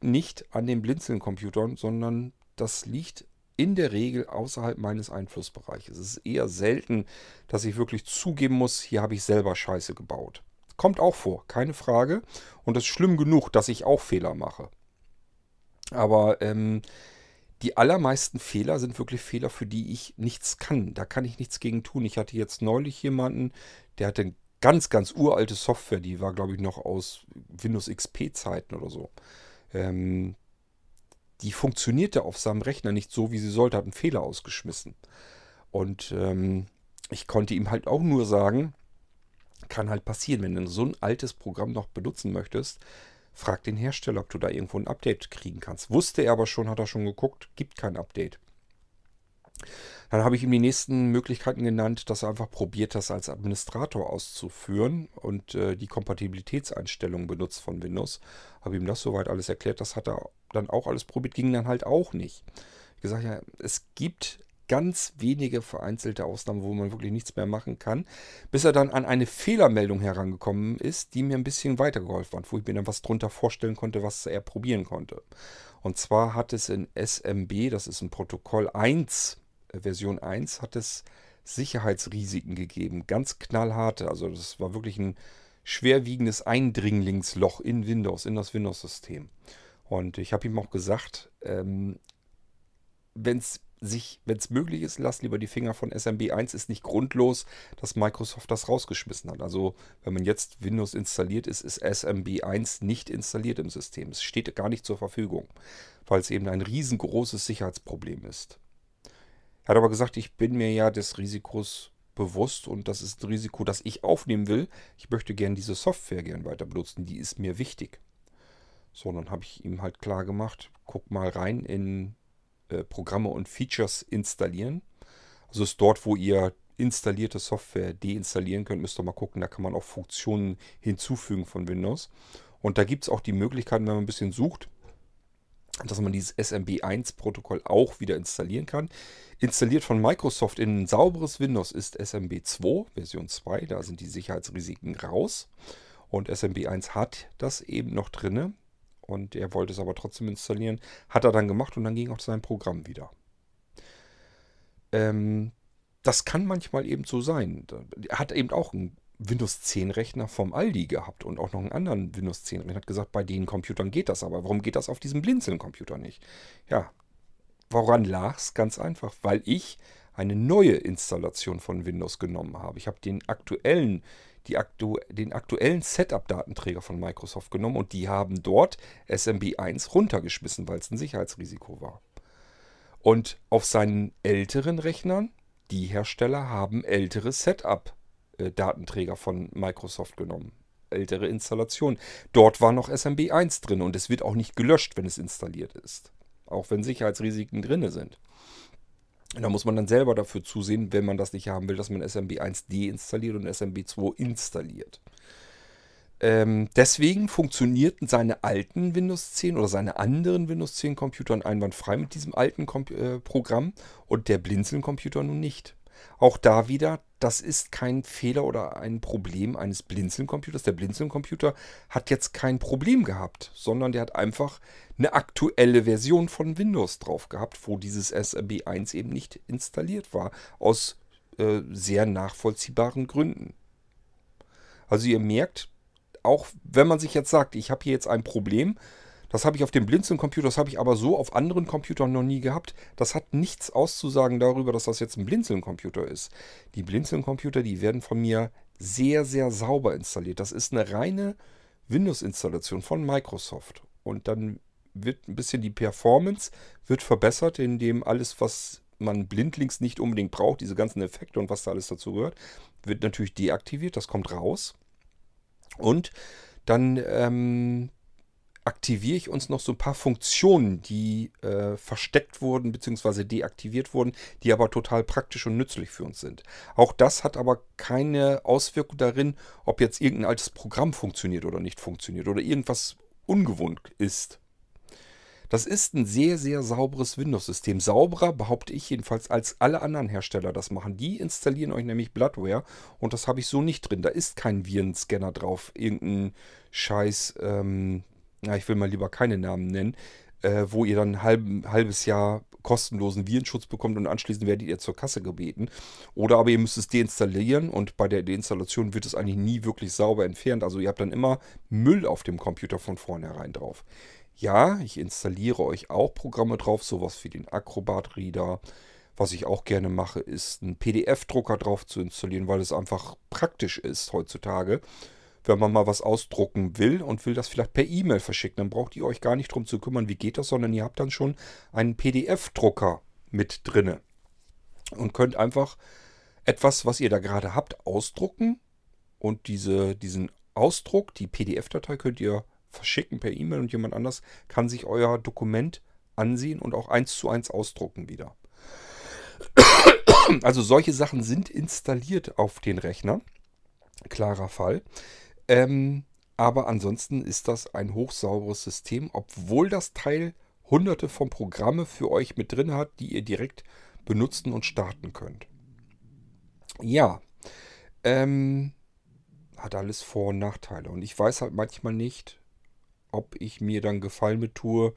nicht an den Blinzeln-Computern, sondern das liegt in der Regel außerhalb meines Einflussbereiches. Es ist eher selten, dass ich wirklich zugeben muss, hier habe ich selber Scheiße gebaut. Kommt auch vor, keine Frage. Und es ist schlimm genug, dass ich auch Fehler mache. Aber ähm, die allermeisten Fehler sind wirklich Fehler, für die ich nichts kann. Da kann ich nichts gegen tun. Ich hatte jetzt neulich jemanden, der hatte ganz, ganz uralte Software, die war, glaube ich, noch aus Windows XP-Zeiten oder so. Ähm, die funktionierte auf seinem Rechner nicht so, wie sie sollte, hat einen Fehler ausgeschmissen. Und ähm, ich konnte ihm halt auch nur sagen, kann halt passieren, wenn du so ein altes Programm noch benutzen möchtest, Frag den Hersteller, ob du da irgendwo ein Update kriegen kannst. Wusste er aber schon, hat er schon geguckt, gibt kein Update. Dann habe ich ihm die nächsten Möglichkeiten genannt, dass er einfach probiert, das als Administrator auszuführen und äh, die Kompatibilitätseinstellungen benutzt von Windows. Habe ihm das soweit alles erklärt. Das hat er dann auch alles probiert, ging dann halt auch nicht. Ich gesagt, ja, es gibt ganz wenige vereinzelte Ausnahmen, wo man wirklich nichts mehr machen kann, bis er dann an eine Fehlermeldung herangekommen ist, die mir ein bisschen weitergeholfen hat, wo ich mir dann was drunter vorstellen konnte, was er probieren konnte. Und zwar hat es in SMB, das ist ein Protokoll 1, äh, Version 1, hat es Sicherheitsrisiken gegeben, ganz knallharte. Also das war wirklich ein schwerwiegendes Eindringlingsloch in Windows, in das Windows-System. Und ich habe ihm auch gesagt, ähm, wenn es sich, wenn es möglich ist, lasst lieber die Finger von SMB 1. Ist nicht grundlos, dass Microsoft das rausgeschmissen hat. Also, wenn man jetzt Windows installiert ist, ist SMB 1 nicht installiert im System. Es steht gar nicht zur Verfügung, weil es eben ein riesengroßes Sicherheitsproblem ist. Er hat aber gesagt, ich bin mir ja des Risikos bewusst und das ist ein Risiko, das ich aufnehmen will. Ich möchte gerne diese Software gern weiter benutzen, die ist mir wichtig. So, dann habe ich ihm halt klar gemacht, guck mal rein in äh, Programme und Features installieren. Also ist dort, wo ihr installierte Software deinstallieren könnt, müsst ihr mal gucken, da kann man auch Funktionen hinzufügen von Windows. Und da gibt es auch die Möglichkeit, wenn man ein bisschen sucht, dass man dieses SMB1-Protokoll auch wieder installieren kann. Installiert von Microsoft in ein sauberes Windows ist SMB2, Version 2, da sind die Sicherheitsrisiken raus. Und SMB1 hat das eben noch drinne und er wollte es aber trotzdem installieren. Hat er dann gemacht und dann ging auch sein Programm wieder. Ähm, das kann manchmal eben so sein. Er hat eben auch einen Windows 10 Rechner vom Aldi gehabt und auch noch einen anderen Windows 10 Rechner. Hat gesagt, bei den Computern geht das aber. Warum geht das auf diesem Blinzeln-Computer nicht? Ja, woran lag es? Ganz einfach, weil ich eine neue Installation von Windows genommen habe. Ich habe den aktuellen aktu den aktuellen Setup-Datenträger von Microsoft genommen und die haben dort SMB1 runtergeschmissen, weil es ein Sicherheitsrisiko war. Und auf seinen älteren Rechnern, die Hersteller haben ältere Setup-Datenträger von Microsoft genommen. ältere Installation. Dort war noch SMB 1 drin und es wird auch nicht gelöscht, wenn es installiert ist. Auch wenn Sicherheitsrisiken drin sind. Da muss man dann selber dafür zusehen, wenn man das nicht haben will, dass man SMB 1 deinstalliert und SMB 2 installiert. Ähm, deswegen funktionierten seine alten Windows 10 oder seine anderen Windows 10 Computer einwandfrei mit diesem alten Kom äh, Programm und der Blinzeln-Computer nun nicht. Auch da wieder, das ist kein Fehler oder ein Problem eines Blinzeln-Computers. Der Blinzeln-Computer hat jetzt kein Problem gehabt, sondern der hat einfach eine aktuelle Version von Windows drauf gehabt, wo dieses SMB1 eben nicht installiert war, aus äh, sehr nachvollziehbaren Gründen. Also ihr merkt, auch wenn man sich jetzt sagt, ich habe hier jetzt ein Problem, das habe ich auf dem Blinzeln-Computer, das habe ich aber so auf anderen Computern noch nie gehabt. Das hat nichts auszusagen darüber, dass das jetzt ein Blinzeln-Computer ist. Die Blinzeln-Computer, die werden von mir sehr, sehr sauber installiert. Das ist eine reine Windows-Installation von Microsoft. Und dann wird ein bisschen die Performance wird verbessert, indem alles, was man blindlings nicht unbedingt braucht, diese ganzen Effekte und was da alles dazu gehört, wird natürlich deaktiviert. Das kommt raus. Und dann ähm, aktiviere ich uns noch so ein paar Funktionen, die äh, versteckt wurden bzw. deaktiviert wurden, die aber total praktisch und nützlich für uns sind. Auch das hat aber keine Auswirkung darin, ob jetzt irgendein altes Programm funktioniert oder nicht funktioniert oder irgendwas ungewohnt ist. Das ist ein sehr, sehr sauberes Windows-System. Sauberer, behaupte ich jedenfalls, als alle anderen Hersteller das machen. Die installieren euch nämlich Bloodware und das habe ich so nicht drin. Da ist kein Virenscanner drauf. Irgendein Scheiß, ähm, na, ich will mal lieber keine Namen nennen, äh, wo ihr dann ein halb, halbes Jahr kostenlosen Virenschutz bekommt und anschließend werdet ihr zur Kasse gebeten. Oder aber ihr müsst es deinstallieren und bei der Deinstallation wird es eigentlich nie wirklich sauber entfernt. Also ihr habt dann immer Müll auf dem Computer von vornherein drauf. Ja, ich installiere euch auch Programme drauf, sowas wie den Acrobat Reader. Was ich auch gerne mache, ist einen PDF-Drucker drauf zu installieren, weil es einfach praktisch ist heutzutage. Wenn man mal was ausdrucken will und will das vielleicht per E-Mail verschicken, dann braucht ihr euch gar nicht drum zu kümmern, wie geht das, sondern ihr habt dann schon einen PDF-Drucker mit drinne und könnt einfach etwas, was ihr da gerade habt, ausdrucken und diese, diesen Ausdruck, die PDF-Datei könnt ihr verschicken per E-Mail und jemand anders kann sich euer Dokument ansehen und auch eins zu eins ausdrucken wieder. Also solche Sachen sind installiert auf den Rechner. Klarer Fall. Ähm, aber ansonsten ist das ein hochsauberes System, obwohl das Teil hunderte von Programme für euch mit drin hat, die ihr direkt benutzen und starten könnt. Ja, ähm, hat alles Vor- und Nachteile. Und ich weiß halt manchmal nicht, ob ich mir dann Gefallen mit tue,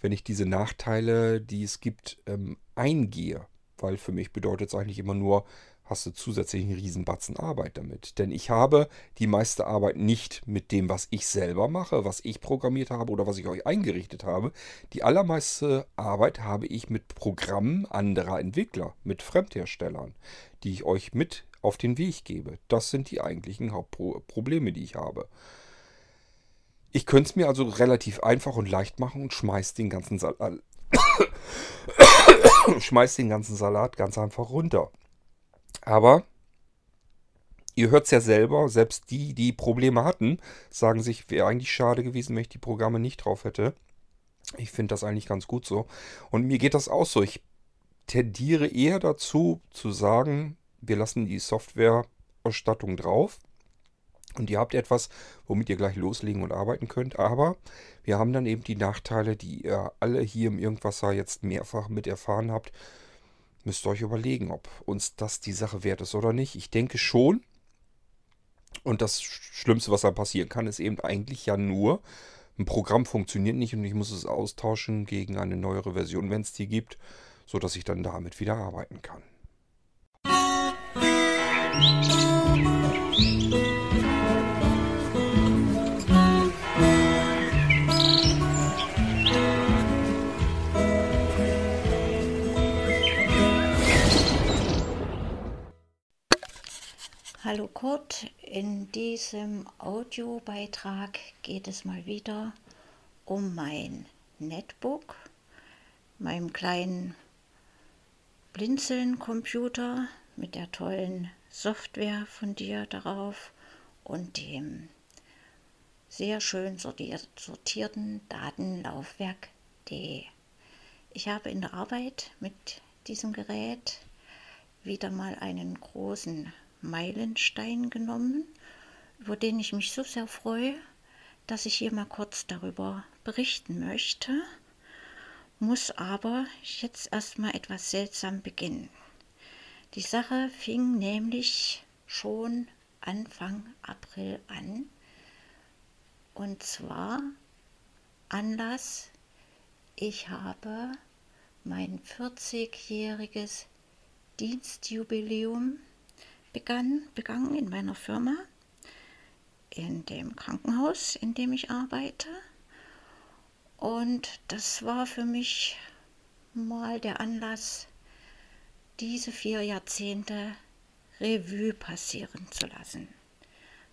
wenn ich diese Nachteile, die es gibt, ähm, eingehe. Weil für mich bedeutet es eigentlich immer nur, hast du zusätzlich einen Riesenbatzen Arbeit damit. Denn ich habe die meiste Arbeit nicht mit dem, was ich selber mache, was ich programmiert habe oder was ich euch eingerichtet habe. Die allermeiste Arbeit habe ich mit Programmen anderer Entwickler, mit Fremdherstellern, die ich euch mit auf den Weg gebe. Das sind die eigentlichen Hauptprobleme, die ich habe. Ich könnte es mir also relativ einfach und leicht machen und schmeiß den ganzen Salat. [coughs] schmeiß den ganzen Salat ganz einfach runter. Aber ihr hört es ja selber, selbst die, die Probleme hatten, sagen sich, wäre eigentlich schade gewesen, wenn ich die Programme nicht drauf hätte. Ich finde das eigentlich ganz gut so. Und mir geht das auch so. Ich tendiere eher dazu zu sagen, wir lassen die Softwareausstattung drauf. Und ihr habt etwas, womit ihr gleich loslegen und arbeiten könnt. Aber wir haben dann eben die Nachteile, die ihr alle hier im Irgendwasser jetzt mehrfach mit erfahren habt. Müsst ihr euch überlegen, ob uns das die Sache wert ist oder nicht. Ich denke schon. Und das Schlimmste, was da passieren kann, ist eben eigentlich ja nur, ein Programm funktioniert nicht und ich muss es austauschen gegen eine neuere Version, wenn es die gibt, sodass ich dann damit wieder arbeiten kann. Hallo Kurt, in diesem Audiobeitrag geht es mal wieder um mein Netbook, meinem kleinen Blinzeln-Computer mit der tollen Software von dir darauf und dem sehr schön sortiert, sortierten Datenlaufwerk.de. Ich habe in der Arbeit mit diesem Gerät wieder mal einen großen Meilenstein genommen, über den ich mich so sehr freue, dass ich hier mal kurz darüber berichten möchte, muss aber jetzt erstmal etwas seltsam beginnen. Die Sache fing nämlich schon Anfang April an. Und zwar Anlass, ich habe mein 40-jähriges Dienstjubiläum begann, begangen in meiner Firma, in dem Krankenhaus, in dem ich arbeite. Und das war für mich mal der Anlass, diese vier Jahrzehnte Revue passieren zu lassen.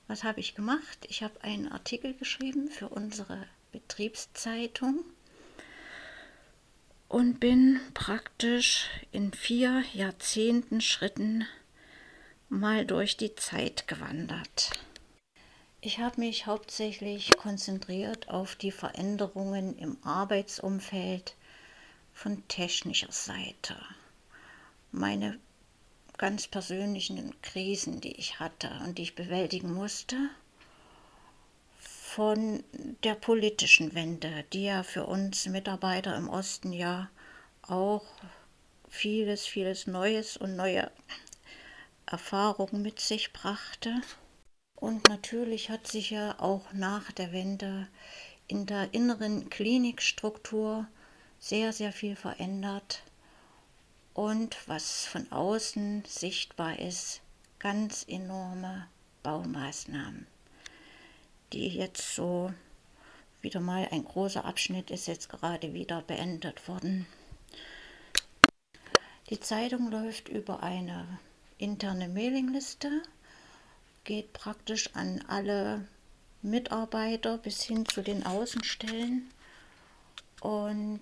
Was habe ich gemacht? Ich habe einen Artikel geschrieben für unsere Betriebszeitung und bin praktisch in vier Jahrzehnten Schritten mal durch die Zeit gewandert. Ich habe mich hauptsächlich konzentriert auf die Veränderungen im Arbeitsumfeld von technischer Seite. Meine ganz persönlichen Krisen, die ich hatte und die ich bewältigen musste, von der politischen Wende, die ja für uns Mitarbeiter im Osten ja auch vieles, vieles Neues und neue Erfahrungen mit sich brachte. Und natürlich hat sich ja auch nach der Wende in der inneren Klinikstruktur sehr, sehr viel verändert und was von außen sichtbar ist, ganz enorme Baumaßnahmen, die jetzt so wieder mal ein großer Abschnitt ist jetzt gerade wieder beendet worden. Die Zeitung läuft über eine interne Mailingliste, geht praktisch an alle Mitarbeiter bis hin zu den Außenstellen und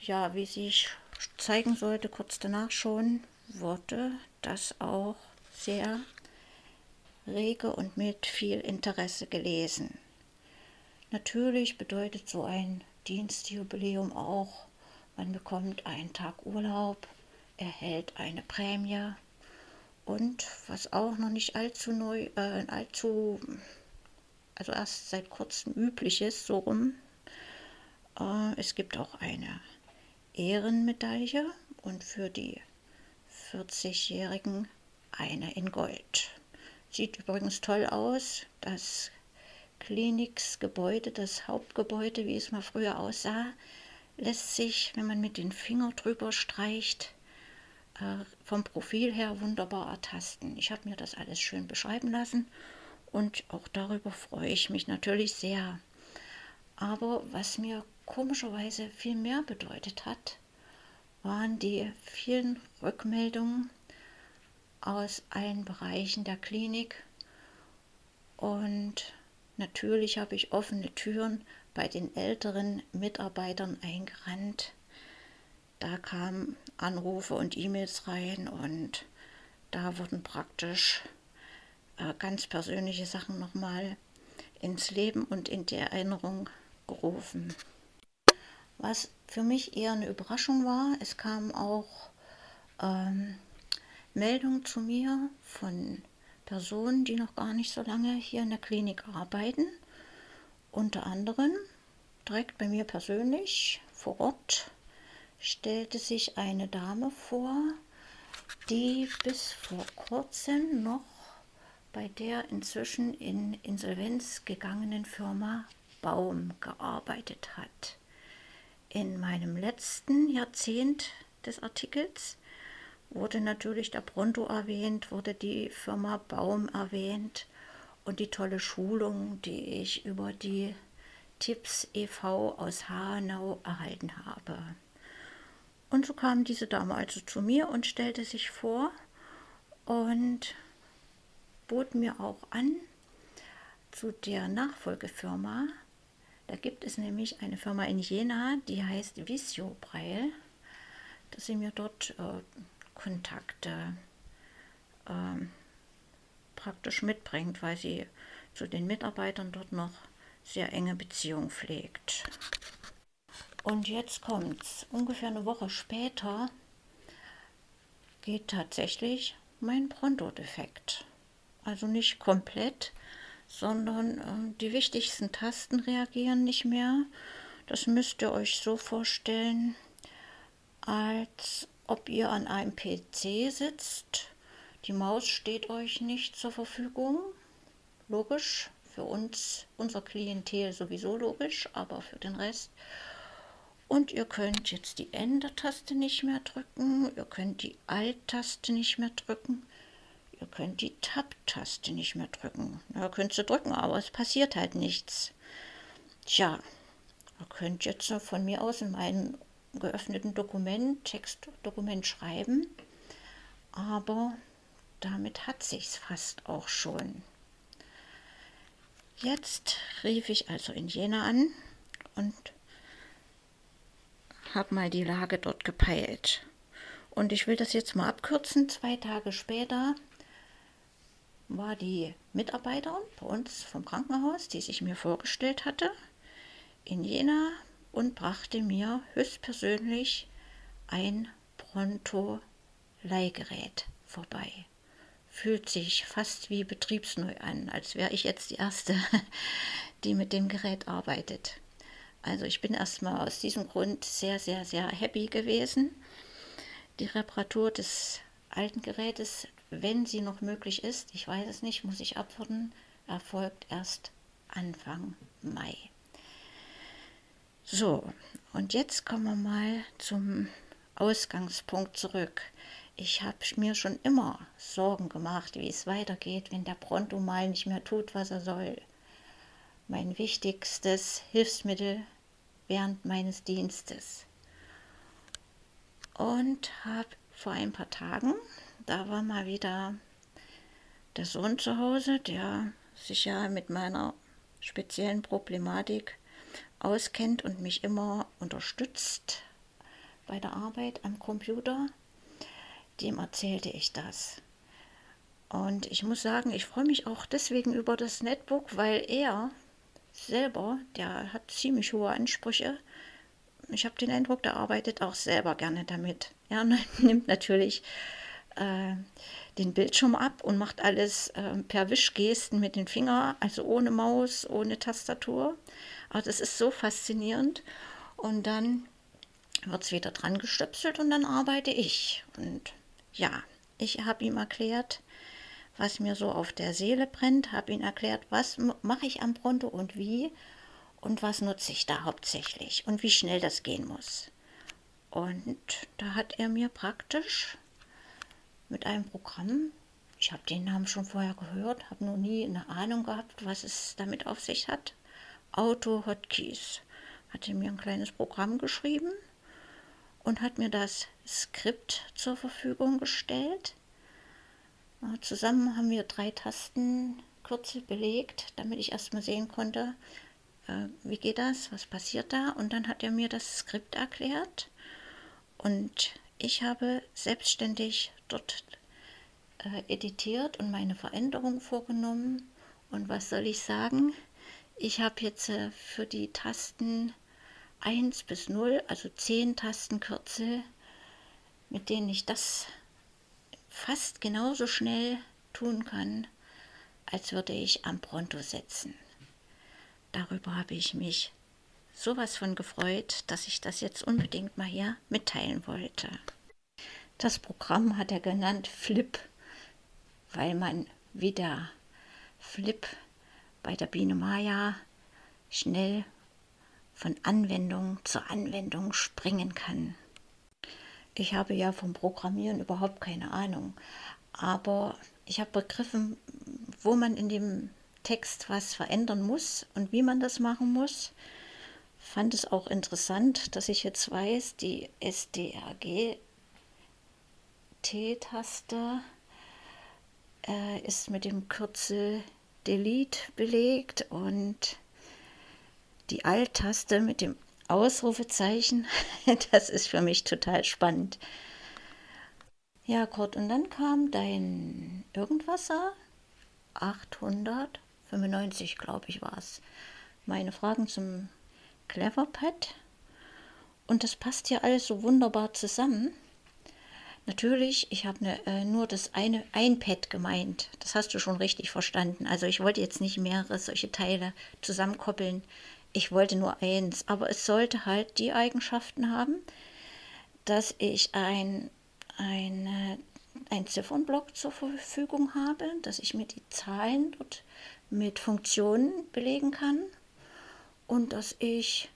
ja, wie sich zeigen sollte, kurz danach schon, wurde das auch sehr rege und mit viel Interesse gelesen. Natürlich bedeutet so ein Dienstjubiläum auch, man bekommt einen Tag Urlaub, erhält eine Prämie und was auch noch nicht allzu neu, äh, allzu, also erst seit kurzem üblich ist, so rum, äh, es gibt auch eine Ehrenmedaille und für die 40-Jährigen eine in Gold. Sieht übrigens toll aus. Das Kliniksgebäude, das Hauptgebäude, wie es mal früher aussah, lässt sich, wenn man mit den Fingern drüber streicht, äh, vom Profil her wunderbar ertasten. Ich habe mir das alles schön beschreiben lassen und auch darüber freue ich mich natürlich sehr. Aber was mir komischerweise viel mehr bedeutet hat, waren die vielen Rückmeldungen aus allen Bereichen der Klinik. Und natürlich habe ich offene Türen bei den älteren Mitarbeitern eingerannt. Da kamen Anrufe und E-Mails rein und da wurden praktisch äh, ganz persönliche Sachen nochmal ins Leben und in die Erinnerung gerufen. Was für mich eher eine Überraschung war, es kamen auch ähm, Meldungen zu mir von Personen, die noch gar nicht so lange hier in der Klinik arbeiten. Unter anderem direkt bei mir persönlich vor Ort stellte sich eine Dame vor, die bis vor kurzem noch bei der inzwischen in Insolvenz gegangenen Firma Baum gearbeitet hat. In meinem letzten Jahrzehnt des Artikels wurde natürlich der Pronto erwähnt, wurde die Firma Baum erwähnt und die tolle Schulung, die ich über die Tipps e.V. aus Hanau erhalten habe. Und so kam diese Dame also zu mir und stellte sich vor und bot mir auch an, zu der Nachfolgefirma da gibt es nämlich eine Firma in Jena, die heißt Visio Breil, dass sie mir dort äh, Kontakte äh, praktisch mitbringt, weil sie zu den Mitarbeitern dort noch sehr enge Beziehung pflegt. Und jetzt kommt's. Ungefähr eine Woche später geht tatsächlich mein Pronto-Defekt. Also nicht komplett, sondern äh, die wichtigsten Tasten reagieren nicht mehr. Das müsst ihr euch so vorstellen, als ob ihr an einem PC sitzt. Die Maus steht euch nicht zur Verfügung. Logisch, für uns, unser Klientel sowieso logisch, aber für den Rest. Und ihr könnt jetzt die Enter-Taste nicht mehr drücken, ihr könnt die Alt-Taste nicht mehr drücken, ihr könnt die Tab-Taste nicht mehr drücken. ihr könnt sie drücken, aber es passiert halt nichts. Tja, ihr könnt jetzt von mir aus in meinem geöffneten Dokument, Textdokument schreiben, aber damit hat sich's fast auch schon. Jetzt rief ich also in Jena an und habe mal die Lage dort gepeilt. Und ich will das jetzt mal abkürzen. Zwei Tage später war die Mitarbeiterin bei uns vom Krankenhaus, die sich mir vorgestellt hatte, in Jena und brachte mir höchstpersönlich ein Pronto-Leihgerät vorbei. Fühlt sich fast wie betriebsneu an, als wäre ich jetzt die Erste, [laughs] die mit dem Gerät arbeitet. Also ich bin erstmal aus diesem Grund sehr, sehr, sehr happy gewesen. Die Reparatur des alten Gerätes, wenn sie noch möglich ist, ich weiß es nicht, muss ich abwarten, erfolgt erst Anfang Mai. So, und jetzt kommen wir mal zum Ausgangspunkt zurück. Ich habe mir schon immer Sorgen gemacht, wie es weitergeht, wenn der Pronto mal nicht mehr tut, was er soll. Mein wichtigstes Hilfsmittel während meines Dienstes. Und habe vor ein paar Tagen, da war mal wieder der Sohn zu Hause, der sich ja mit meiner speziellen Problematik auskennt und mich immer unterstützt bei der Arbeit am Computer, dem erzählte ich das. Und ich muss sagen, ich freue mich auch deswegen über das Netbook, weil er selber, der hat ziemlich hohe Ansprüche. Ich habe den Eindruck, der arbeitet auch selber gerne damit. Er [laughs] nimmt natürlich äh, den Bildschirm ab und macht alles äh, per Wischgesten mit den Fingern, also ohne Maus, ohne Tastatur. Aber das ist so faszinierend. Und dann wird es wieder dran gestöpselt und dann arbeite ich. Und ja, ich habe ihm erklärt, was mir so auf der Seele brennt, habe ihm erklärt, was mache ich am Pronto und wie und was nutze ich da hauptsächlich und wie schnell das gehen muss. Und da hat er mir praktisch mit einem Programm, ich habe den Namen schon vorher gehört, habe noch nie eine Ahnung gehabt, was es damit auf sich hat, Auto Hotkeys. Hat er mir ein kleines Programm geschrieben und hat mir das Skript zur Verfügung gestellt. Zusammen haben wir drei Tastenkürzel belegt, damit ich erstmal sehen konnte, äh, wie geht das, was passiert da. Und dann hat er mir das Skript erklärt und ich habe selbstständig dort äh, editiert und meine Veränderungen vorgenommen. Und was soll ich sagen? Ich habe jetzt äh, für die Tasten 1 bis 0, also 10 Tastenkürzel, mit denen ich das fast genauso schnell tun kann, als würde ich am Pronto setzen. Darüber habe ich mich sowas von gefreut, dass ich das jetzt unbedingt mal hier mitteilen wollte. Das Programm hat er genannt Flip, weil man wieder Flip bei der Biene Maya schnell von Anwendung zu Anwendung springen kann. Ich habe ja vom Programmieren überhaupt keine Ahnung, aber ich habe begriffen, wo man in dem Text was verändern muss und wie man das machen muss. Fand es auch interessant, dass ich jetzt weiß, die SDRG T-Taste äh, ist mit dem Kürzel Delete belegt und die Alt-Taste mit dem Ausrufezeichen, [laughs] das ist für mich total spannend. Ja, Kurt, und dann kam dein Irgendwasser 800 95, glaube ich, war es. Meine Fragen zum Cleverpad. Und das passt hier alles so wunderbar zusammen. Natürlich, ich habe ne, äh, nur das eine iPad gemeint. Das hast du schon richtig verstanden. Also ich wollte jetzt nicht mehrere solche Teile zusammenkoppeln. Ich wollte nur eins. Aber es sollte halt die Eigenschaften haben, dass ich ein, ein, ein Ziffernblock zur Verfügung habe, dass ich mir die Zahlen dort mit Funktionen belegen kann und dass ich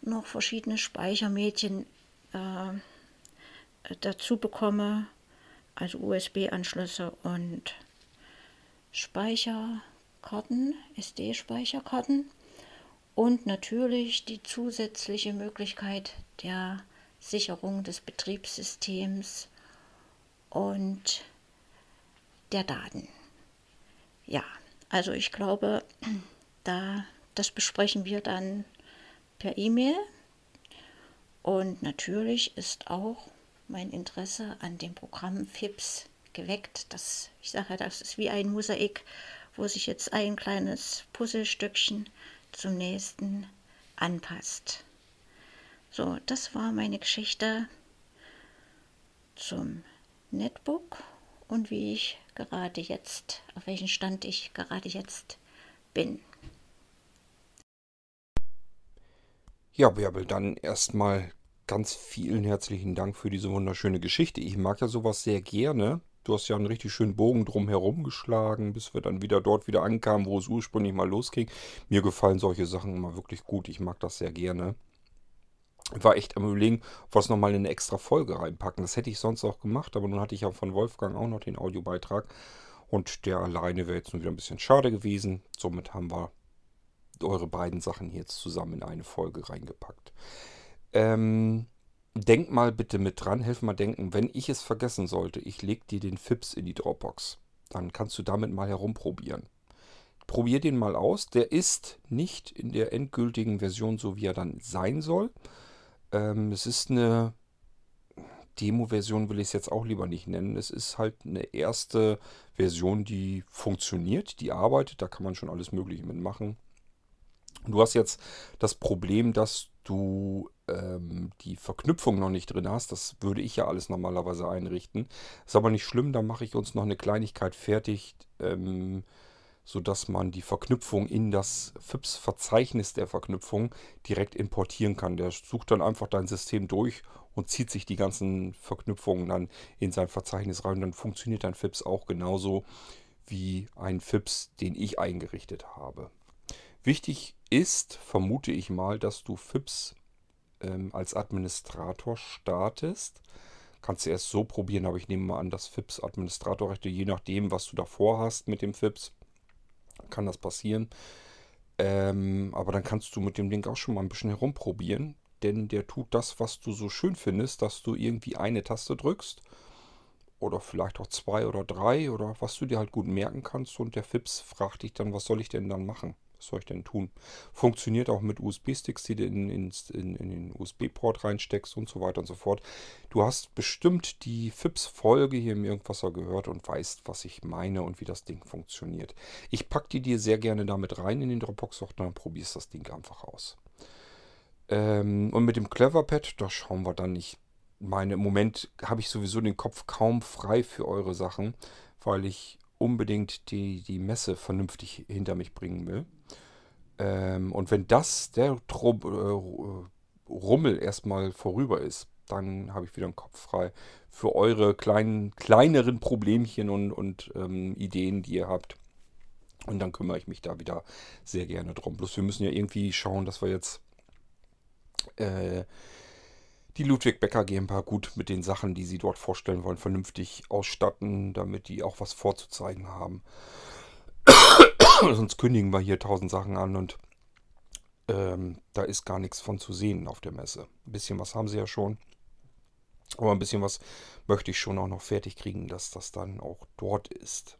noch verschiedene Speichermedien äh, dazu bekomme, also USB-Anschlüsse und Speicherkarten, SD-Speicherkarten und natürlich die zusätzliche Möglichkeit der Sicherung des Betriebssystems und der Daten. Ja, also ich glaube, da das besprechen wir dann per E-Mail. Und natürlich ist auch mein Interesse an dem Programm FIPS geweckt. Das, ich sage, das ist wie ein Mosaik, wo sich jetzt ein kleines Puzzlestückchen zum nächsten anpasst. So, das war meine Geschichte zum Netbook und wie ich gerade jetzt, auf welchem Stand ich gerade jetzt bin. Ja, Bärbel, dann erstmal ganz vielen herzlichen Dank für diese wunderschöne Geschichte. Ich mag ja sowas sehr gerne. Du hast ja einen richtig schönen Bogen drum herum geschlagen, bis wir dann wieder dort wieder ankamen, wo es ursprünglich mal losging. Mir gefallen solche Sachen immer wirklich gut. Ich mag das sehr gerne. War echt am überlegen, was nochmal in eine extra Folge reinpacken. Das hätte ich sonst auch gemacht, aber nun hatte ich ja von Wolfgang auch noch den Audiobeitrag. Und der alleine wäre jetzt nur wieder ein bisschen schade gewesen. Somit haben wir eure beiden Sachen jetzt zusammen in eine Folge reingepackt. Ähm, denk mal bitte mit dran, helf mal denken, wenn ich es vergessen sollte, ich leg dir den FIPS in die Dropbox. Dann kannst du damit mal herumprobieren. Probier den mal aus. Der ist nicht in der endgültigen Version so, wie er dann sein soll. Ähm, es ist eine Demo-Version, will ich es jetzt auch lieber nicht nennen. Es ist halt eine erste Version, die funktioniert, die arbeitet. Da kann man schon alles Mögliche mitmachen. Du hast jetzt das Problem, dass du ähm, die Verknüpfung noch nicht drin hast. Das würde ich ja alles normalerweise einrichten. Ist aber nicht schlimm, da mache ich uns noch eine Kleinigkeit fertig, ähm, sodass man die Verknüpfung in das FIPS-Verzeichnis der Verknüpfung direkt importieren kann. Der sucht dann einfach dein System durch und zieht sich die ganzen Verknüpfungen dann in sein Verzeichnis rein. Und dann funktioniert dein FIPS auch genauso wie ein FIPS, den ich eingerichtet habe. Wichtig ist, vermute ich mal, dass du FIPS ähm, als Administrator startest. Kannst du erst so probieren, aber ich nehme mal an, dass FIPS Administratorrechte, je nachdem, was du davor hast mit dem FIPS, kann das passieren. Ähm, aber dann kannst du mit dem Link auch schon mal ein bisschen herumprobieren, denn der tut das, was du so schön findest, dass du irgendwie eine Taste drückst oder vielleicht auch zwei oder drei oder was du dir halt gut merken kannst und der FIPS fragt dich dann, was soll ich denn dann machen? Was soll ich denn tun? Funktioniert auch mit USB-Sticks, die du in, in, in, in den USB-Port reinsteckst und so weiter und so fort. Du hast bestimmt die FIPS-Folge hier im Irgendwasser gehört und weißt, was ich meine und wie das Ding funktioniert. Ich packe die dir sehr gerne damit rein in den Dropbox-Ordner und probierst das Ding einfach aus. Ähm, und mit dem Cleverpad, da schauen wir dann nicht. Meine, im Moment habe ich sowieso den Kopf kaum frei für eure Sachen, weil ich unbedingt die, die Messe vernünftig hinter mich bringen will. Ähm, und wenn das, der Trub, äh, Rummel erstmal vorüber ist, dann habe ich wieder einen Kopf frei für eure kleinen, kleineren Problemchen und, und ähm, Ideen, die ihr habt. Und dann kümmere ich mich da wieder sehr gerne drum. Bloß wir müssen ja irgendwie schauen, dass wir jetzt äh, die Ludwig Becker GmbH gut mit den Sachen, die sie dort vorstellen wollen, vernünftig ausstatten, damit die auch was vorzuzeigen haben. Sonst kündigen wir hier tausend Sachen an und ähm, da ist gar nichts von zu sehen auf der Messe. Ein bisschen was haben sie ja schon. Aber ein bisschen was möchte ich schon auch noch fertig kriegen, dass das dann auch dort ist.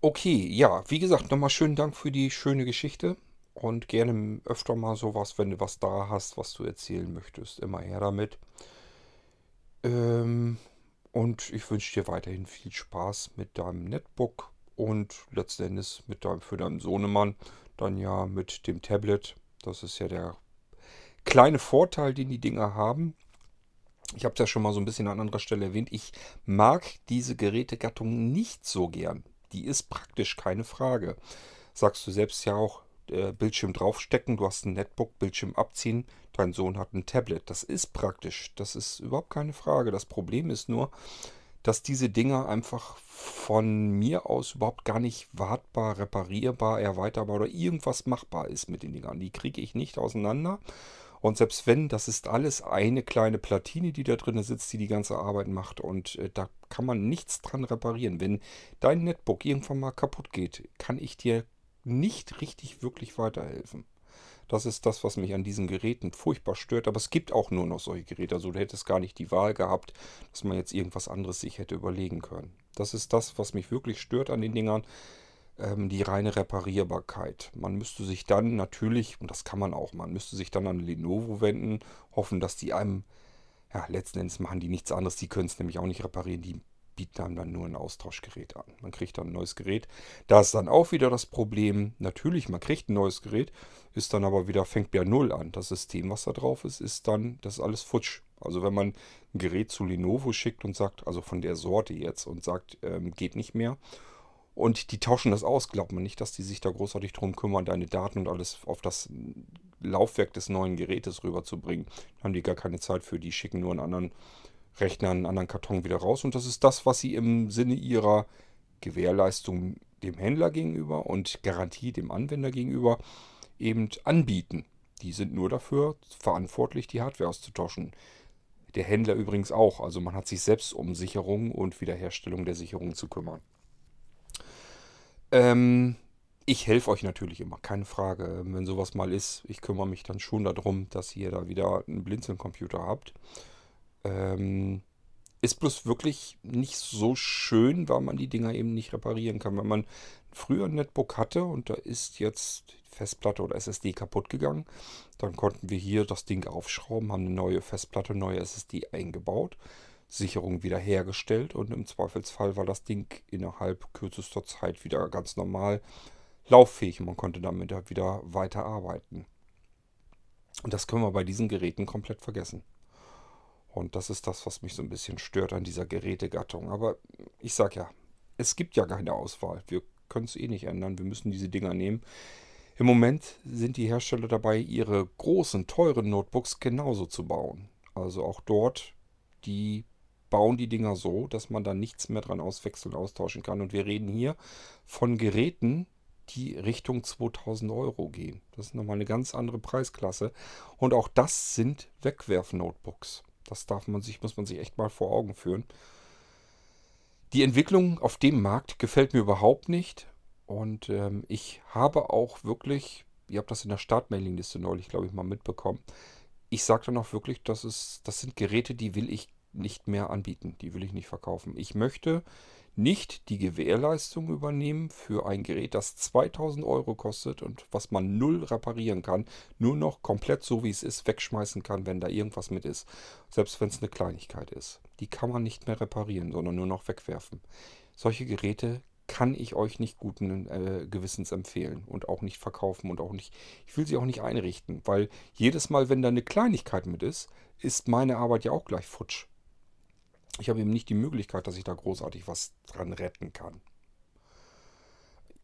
Okay, ja, wie gesagt, nochmal schönen Dank für die schöne Geschichte. Und gerne öfter mal sowas, wenn du was da hast, was du erzählen möchtest. Immer her damit. Ähm, und ich wünsche dir weiterhin viel Spaß mit deinem Netbook und letzten Endes mit deinem, für deinen Sohnemann dann ja mit dem Tablet. Das ist ja der kleine Vorteil, den die Dinger haben. Ich habe es ja schon mal so ein bisschen an anderer Stelle erwähnt. Ich mag diese Gerätegattung nicht so gern. Die ist praktisch, keine Frage. Sagst du selbst ja auch, äh, Bildschirm draufstecken, du hast ein Netbook, Bildschirm abziehen, dein Sohn hat ein Tablet. Das ist praktisch, das ist überhaupt keine Frage. Das Problem ist nur, dass diese Dinger einfach von mir aus überhaupt gar nicht wartbar, reparierbar, erweiterbar oder irgendwas machbar ist mit den Dingern. Die kriege ich nicht auseinander. Und selbst wenn, das ist alles eine kleine Platine, die da drin sitzt, die die ganze Arbeit macht. Und äh, da kann man nichts dran reparieren. Wenn dein Netbook irgendwann mal kaputt geht, kann ich dir nicht richtig wirklich weiterhelfen. Das ist das, was mich an diesen Geräten furchtbar stört. Aber es gibt auch nur noch solche Geräte. Also du hättest gar nicht die Wahl gehabt, dass man jetzt irgendwas anderes sich hätte überlegen können. Das ist das, was mich wirklich stört an den Dingern. Ähm, die reine Reparierbarkeit. Man müsste sich dann natürlich, und das kann man auch, man müsste sich dann an Lenovo wenden, hoffen, dass die einem, ja, letzten Endes machen die nichts anderes. Die können es nämlich auch nicht reparieren. Die bieten einem dann nur ein Austauschgerät an. Man kriegt dann ein neues Gerät. Da ist dann auch wieder das Problem, natürlich, man kriegt ein neues Gerät, ist dann aber wieder, fängt bei Null an. Das System, was da drauf ist, ist dann, das ist alles futsch. Also wenn man ein Gerät zu Lenovo schickt und sagt, also von der Sorte jetzt und sagt, ähm, geht nicht mehr. Und die tauschen das aus, glaubt man nicht, dass die sich da großartig drum kümmern, deine Daten und alles auf das Laufwerk des neuen Gerätes rüberzubringen. Da haben die gar keine Zeit für, die schicken nur einen anderen Rechner einen anderen Karton wieder raus. Und das ist das, was sie im Sinne ihrer Gewährleistung dem Händler gegenüber und Garantie dem Anwender gegenüber eben anbieten. Die sind nur dafür verantwortlich, die Hardware auszutauschen. Der Händler übrigens auch. Also man hat sich selbst um Sicherung und Wiederherstellung der Sicherung zu kümmern. Ähm, ich helfe euch natürlich immer, keine Frage. Wenn sowas mal ist, ich kümmere mich dann schon darum, dass ihr da wieder einen Blinzeln-Computer habt. Ähm, ist bloß wirklich nicht so schön, weil man die Dinger eben nicht reparieren kann. Wenn man früher ein Netbook hatte und da ist jetzt Festplatte oder SSD kaputt gegangen, dann konnten wir hier das Ding aufschrauben, haben eine neue Festplatte, neue SSD eingebaut, Sicherung wiederhergestellt und im Zweifelsfall war das Ding innerhalb kürzester Zeit wieder ganz normal lauffähig man konnte damit wieder weiterarbeiten. Und das können wir bei diesen Geräten komplett vergessen. Und das ist das, was mich so ein bisschen stört an dieser Gerätegattung. Aber ich sage ja, es gibt ja keine Auswahl. Wir können es eh nicht ändern. Wir müssen diese Dinger nehmen. Im Moment sind die Hersteller dabei, ihre großen, teuren Notebooks genauso zu bauen. Also auch dort, die bauen die Dinger so, dass man da nichts mehr dran auswechseln, austauschen kann. Und wir reden hier von Geräten, die Richtung 2000 Euro gehen. Das ist nochmal eine ganz andere Preisklasse. Und auch das sind Wegwerf-Notebooks. Das darf man sich, muss man sich echt mal vor Augen führen. Die Entwicklung auf dem Markt gefällt mir überhaupt nicht. Und ähm, ich habe auch wirklich, ihr habt das in der Startmailingliste neulich, glaube ich, mal mitbekommen. Ich sage dann auch wirklich, dass es, das sind Geräte, die will ich nicht mehr anbieten. Die will ich nicht verkaufen. Ich möchte nicht die Gewährleistung übernehmen für ein Gerät, das 2000 Euro kostet und was man null reparieren kann, nur noch komplett so wie es ist wegschmeißen kann, wenn da irgendwas mit ist. Selbst wenn es eine Kleinigkeit ist. Die kann man nicht mehr reparieren, sondern nur noch wegwerfen. Solche Geräte kann ich euch nicht guten äh, Gewissens empfehlen und auch nicht verkaufen und auch nicht, ich will sie auch nicht einrichten, weil jedes Mal, wenn da eine Kleinigkeit mit ist, ist meine Arbeit ja auch gleich futsch. Ich habe eben nicht die Möglichkeit, dass ich da großartig was dran retten kann.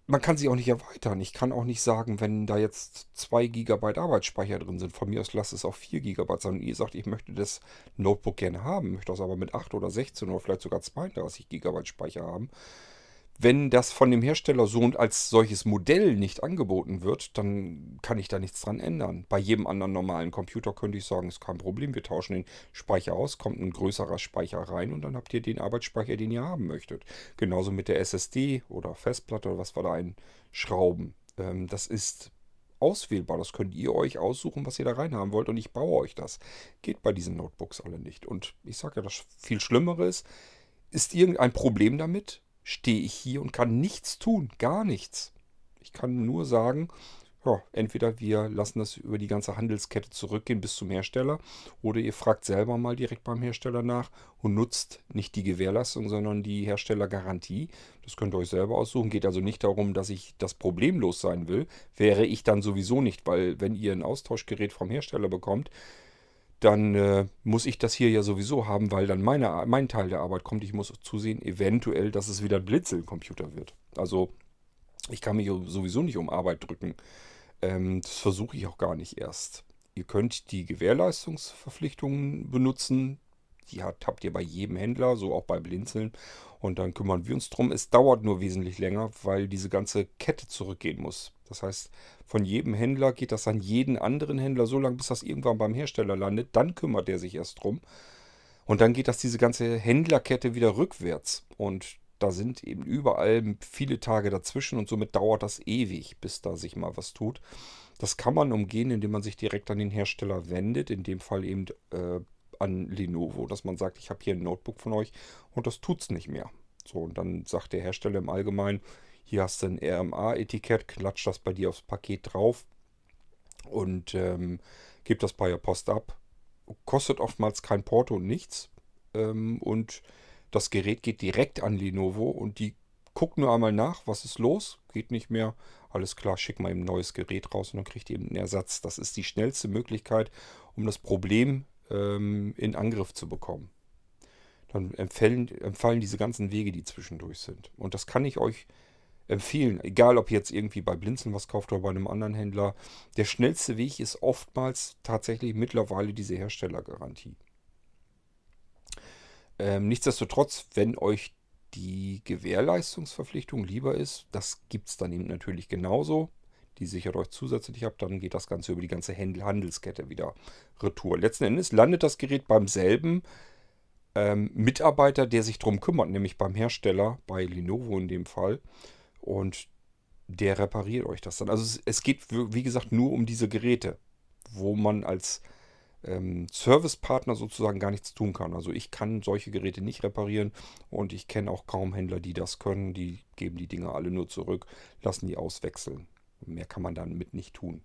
Man kann sie auch nicht erweitern. Ich kann auch nicht sagen, wenn da jetzt 2 GB Arbeitsspeicher drin sind, von mir aus lasst es auch 4 GB sein. Und ihr sagt, ich möchte das Notebook gerne haben, möchte das aber mit 8 oder 16 oder vielleicht sogar 32 GB Speicher haben wenn das von dem Hersteller so und als solches Modell nicht angeboten wird, dann kann ich da nichts dran ändern. Bei jedem anderen normalen Computer könnte ich sagen, ist kein Problem, wir tauschen den Speicher aus, kommt ein größerer Speicher rein und dann habt ihr den Arbeitsspeicher, den ihr haben möchtet. Genauso mit der SSD oder Festplatte oder was wir da einschrauben. Ähm, das ist auswählbar. Das könnt ihr euch aussuchen, was ihr da rein haben wollt und ich baue euch das. Geht bei diesen Notebooks alle nicht. Und ich sage ja, das viel Schlimmere ist, ist irgendein Problem damit? Stehe ich hier und kann nichts tun, gar nichts. Ich kann nur sagen, ja, entweder wir lassen das über die ganze Handelskette zurückgehen bis zum Hersteller oder ihr fragt selber mal direkt beim Hersteller nach und nutzt nicht die Gewährleistung, sondern die Herstellergarantie. Das könnt ihr euch selber aussuchen. Geht also nicht darum, dass ich das problemlos sein will. Wäre ich dann sowieso nicht, weil wenn ihr ein Austauschgerät vom Hersteller bekommt, dann äh, muss ich das hier ja sowieso haben, weil dann meine, mein Teil der Arbeit kommt. Ich muss zusehen, eventuell, dass es wieder ein Blitzelcomputer wird. Also ich kann mich sowieso nicht um Arbeit drücken. Ähm, das versuche ich auch gar nicht erst. Ihr könnt die Gewährleistungsverpflichtungen benutzen. Die habt ihr bei jedem Händler, so auch bei Blinzeln. Und dann kümmern wir uns drum. Es dauert nur wesentlich länger, weil diese ganze Kette zurückgehen muss. Das heißt, von jedem Händler geht das an jeden anderen Händler so lange, bis das irgendwann beim Hersteller landet. Dann kümmert der sich erst drum. Und dann geht das diese ganze Händlerkette wieder rückwärts. Und da sind eben überall viele Tage dazwischen und somit dauert das ewig, bis da sich mal was tut. Das kann man umgehen, indem man sich direkt an den Hersteller wendet, in dem Fall eben äh, an Lenovo, dass man sagt, ich habe hier ein Notebook von euch und das tut es nicht mehr. So, und dann sagt der Hersteller im Allgemeinen, hier hast du ein RMA-Etikett, klatscht das bei dir aufs Paket drauf und ähm, gibt das bei der Post ab. Kostet oftmals kein Porto und nichts. Ähm, und das Gerät geht direkt an Lenovo und die guckt nur einmal nach, was ist los, geht nicht mehr. Alles klar, schick mal ein neues Gerät raus und dann kriegt ihr eben einen Ersatz. Das ist die schnellste Möglichkeit, um das Problem ähm, in Angriff zu bekommen. Dann empfallen, empfallen diese ganzen Wege, die zwischendurch sind. Und das kann ich euch empfehlen, egal ob ihr jetzt irgendwie bei Blinzeln was kauft oder bei einem anderen Händler. Der schnellste Weg ist oftmals tatsächlich mittlerweile diese Herstellergarantie. Ähm, nichtsdestotrotz, wenn euch die Gewährleistungsverpflichtung lieber ist, das gibt es dann eben natürlich genauso. Die sichert euch zusätzlich ab, dann geht das Ganze über die ganze Handelskette wieder retour. Letzten Endes landet das Gerät beim selben ähm, Mitarbeiter, der sich darum kümmert, nämlich beim Hersteller, bei Lenovo in dem Fall. Und der repariert euch das dann. Also es, es geht, wie gesagt, nur um diese Geräte, wo man als ähm, Servicepartner sozusagen gar nichts tun kann. Also ich kann solche Geräte nicht reparieren und ich kenne auch kaum Händler, die das können. Die geben die Dinge alle nur zurück, lassen die auswechseln. Mehr kann man damit nicht tun.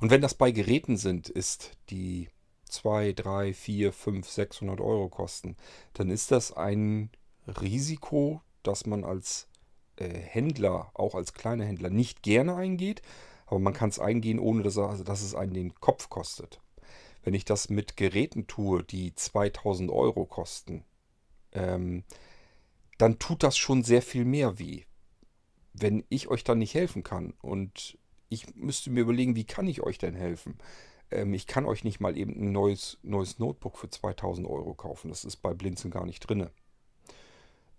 Und wenn das bei Geräten sind, ist die 2, 3, 4, 5, 600 Euro kosten, dann ist das ein Risiko, das man als äh, Händler, auch als kleiner Händler, nicht gerne eingeht, aber man kann es eingehen, ohne dass, also, dass es einen den Kopf kostet. Wenn ich das mit Geräten tue, die 2000 Euro kosten, ähm, dann tut das schon sehr viel mehr weh. Wenn ich euch dann nicht helfen kann und ich müsste mir überlegen, wie kann ich euch denn helfen? Ähm, ich kann euch nicht mal eben ein neues, neues Notebook für 2000 Euro kaufen. Das ist bei Blinzeln gar nicht drin.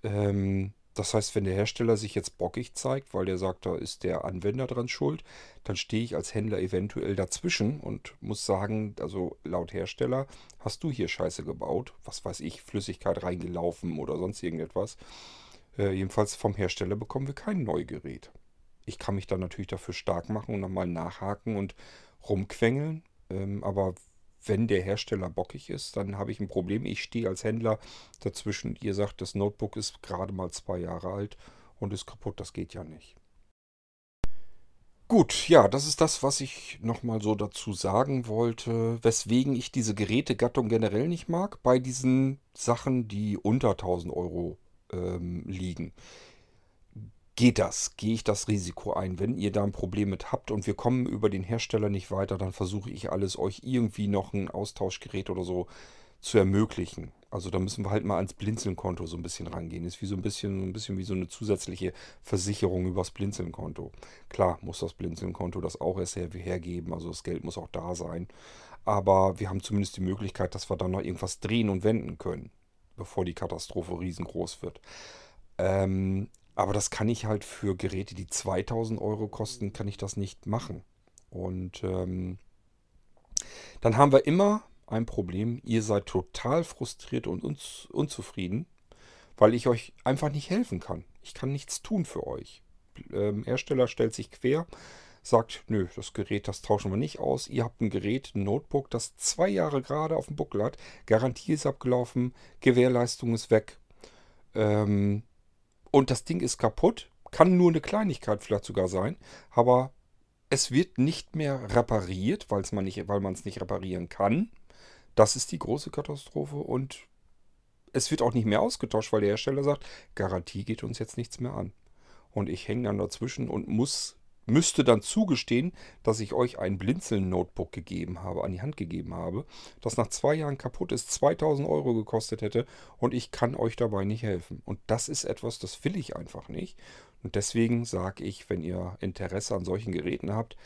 Ähm, das heißt, wenn der Hersteller sich jetzt bockig zeigt, weil der sagt, da ist der Anwender dran schuld, dann stehe ich als Händler eventuell dazwischen und muss sagen, also laut Hersteller hast du hier Scheiße gebaut, was weiß ich, Flüssigkeit reingelaufen oder sonst irgendetwas. Äh, jedenfalls vom Hersteller bekommen wir kein Neugerät. Ich kann mich dann natürlich dafür stark machen und nochmal nachhaken und rumquengeln, ähm, aber wenn der Hersteller bockig ist, dann habe ich ein Problem. Ich stehe als Händler dazwischen. Ihr sagt, das Notebook ist gerade mal zwei Jahre alt und ist kaputt. Das geht ja nicht. Gut, ja, das ist das, was ich nochmal so dazu sagen wollte, weswegen ich diese Gerätegattung generell nicht mag, bei diesen Sachen, die unter 1000 Euro ähm, liegen geht das, gehe ich das Risiko ein. Wenn ihr da ein Problem mit habt und wir kommen über den Hersteller nicht weiter, dann versuche ich alles, euch irgendwie noch ein Austauschgerät oder so zu ermöglichen. Also da müssen wir halt mal ans Blinzeln-Konto so ein bisschen rangehen. Ist wie so ein bisschen, ein bisschen wie so eine zusätzliche Versicherung übers Blinzeln-Konto. Klar muss das Blinzeln-Konto das auch erst her hergeben, also das Geld muss auch da sein. Aber wir haben zumindest die Möglichkeit, dass wir da noch irgendwas drehen und wenden können, bevor die Katastrophe riesengroß wird. Ähm, aber das kann ich halt für Geräte, die 2000 Euro kosten, kann ich das nicht machen. Und ähm, dann haben wir immer ein Problem. Ihr seid total frustriert und uns unzufrieden, weil ich euch einfach nicht helfen kann. Ich kann nichts tun für euch. Ähm, Hersteller stellt sich quer, sagt, nö, das Gerät, das tauschen wir nicht aus. Ihr habt ein Gerät, ein Notebook, das zwei Jahre gerade auf dem Buckel hat. Garantie ist abgelaufen, Gewährleistung ist weg. Ähm, und das Ding ist kaputt, Kann nur eine Kleinigkeit vielleicht sogar sein, aber es wird nicht mehr repariert, weil's man nicht, weil man es nicht reparieren kann. Das ist die große Katastrophe und es wird auch nicht mehr ausgetauscht, weil der Hersteller sagt, Garantie geht uns jetzt nichts mehr an. Und ich hänge dann dazwischen und muss müsste dann zugestehen, dass ich euch ein Blinzeln-Notebook gegeben habe, an die Hand gegeben habe, das nach zwei Jahren kaputt ist, 2000 Euro gekostet hätte und ich kann euch dabei nicht helfen. Und das ist etwas, das will ich einfach nicht. Und deswegen sage ich, wenn ihr Interesse an solchen Geräten habt,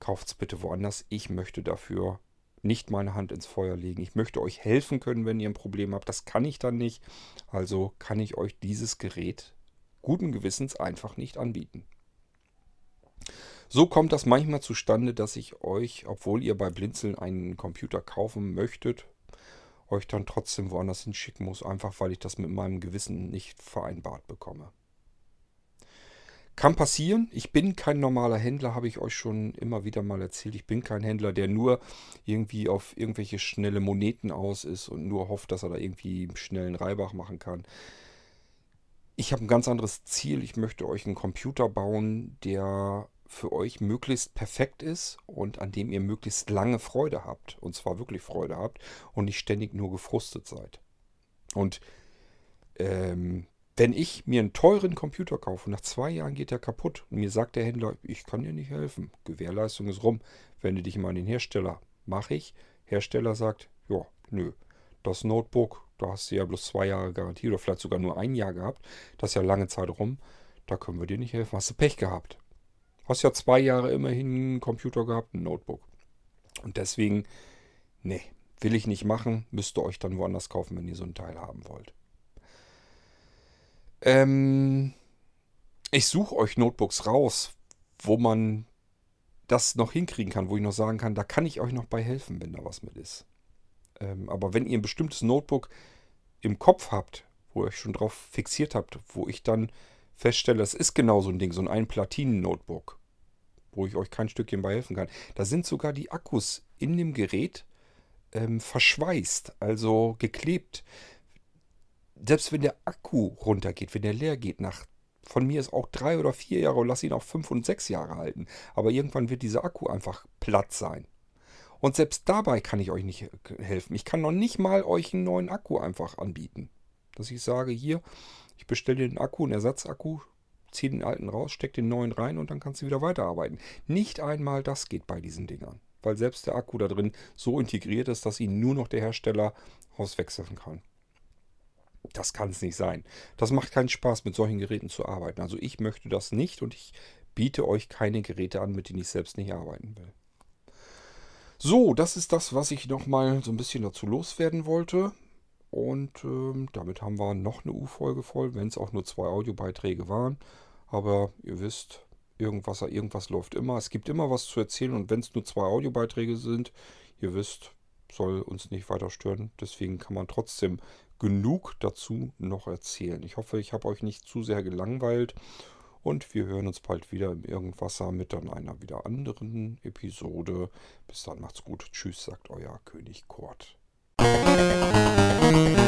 kauft es bitte woanders. Ich möchte dafür nicht meine Hand ins Feuer legen. Ich möchte euch helfen können, wenn ihr ein Problem habt. Das kann ich dann nicht. Also kann ich euch dieses Gerät guten Gewissens einfach nicht anbieten. So kommt das manchmal zustande, dass ich euch, obwohl ihr bei Blinzeln einen Computer kaufen möchtet, euch dann trotzdem woanders hinschicken muss, einfach weil ich das mit meinem Gewissen nicht vereinbart bekomme. Kann passieren. Ich bin kein normaler Händler, habe ich euch schon immer wieder mal erzählt. Ich bin kein Händler, der nur irgendwie auf irgendwelche schnelle Moneten aus ist und nur hofft, dass er da irgendwie einen schnellen Reibach machen kann. Ich habe ein ganz anderes Ziel. Ich möchte euch einen Computer bauen, der für euch möglichst perfekt ist und an dem ihr möglichst lange Freude habt. Und zwar wirklich Freude habt und nicht ständig nur gefrustet seid. Und ähm, wenn ich mir einen teuren Computer kaufe, nach zwei Jahren geht der kaputt und mir sagt der Händler, ich kann dir nicht helfen, Gewährleistung ist rum, wende dich mal an den Hersteller. Mache ich. Hersteller sagt, ja, nö, das Notebook, da hast du ja bloß zwei Jahre Garantie oder vielleicht sogar nur ein Jahr gehabt, das ist ja lange Zeit rum, da können wir dir nicht helfen, hast du Pech gehabt. Hast ja zwei Jahre immerhin einen Computer gehabt, ein Notebook. Und deswegen, nee, will ich nicht machen. Müsst ihr euch dann woanders kaufen, wenn ihr so ein Teil haben wollt. Ähm, ich suche euch Notebooks raus, wo man das noch hinkriegen kann, wo ich noch sagen kann, da kann ich euch noch bei helfen, wenn da was mit ist. Ähm, aber wenn ihr ein bestimmtes Notebook im Kopf habt, wo ihr euch schon drauf fixiert habt, wo ich dann feststelle, das ist genau so ein Ding, so ein Ein-Platinen-Notebook, wo ich euch kein Stückchen bei helfen kann. Da sind sogar die Akkus in dem Gerät ähm, verschweißt, also geklebt. Selbst wenn der Akku runtergeht, wenn der leer geht, nach von mir ist auch drei oder vier Jahre, lass ihn auch fünf und sechs Jahre halten. Aber irgendwann wird dieser Akku einfach platt sein. Und selbst dabei kann ich euch nicht helfen. Ich kann noch nicht mal euch einen neuen Akku einfach anbieten. Dass ich sage, hier, ich bestelle den Akku, einen Ersatzakku, zieh den alten raus, steck den neuen rein und dann kannst du wieder weiterarbeiten. Nicht einmal das geht bei diesen Dingern, weil selbst der Akku da drin so integriert ist, dass ihn nur noch der Hersteller auswechseln kann. Das kann es nicht sein. Das macht keinen Spaß, mit solchen Geräten zu arbeiten. Also ich möchte das nicht und ich biete euch keine Geräte an, mit denen ich selbst nicht arbeiten will. So, das ist das, was ich nochmal so ein bisschen dazu loswerden wollte. Und ähm, damit haben wir noch eine U-Folge voll, wenn es auch nur zwei Audiobeiträge waren. Aber ihr wisst, irgendwas, irgendwas läuft immer. Es gibt immer was zu erzählen und wenn es nur zwei Audiobeiträge sind, ihr wisst, soll uns nicht weiter stören. Deswegen kann man trotzdem genug dazu noch erzählen. Ich hoffe, ich habe euch nicht zu sehr gelangweilt. Und wir hören uns bald wieder im Irgendwasser mit dann einer wieder anderen Episode. Bis dann macht's gut. Tschüss, sagt euer König Kurt. Thank you.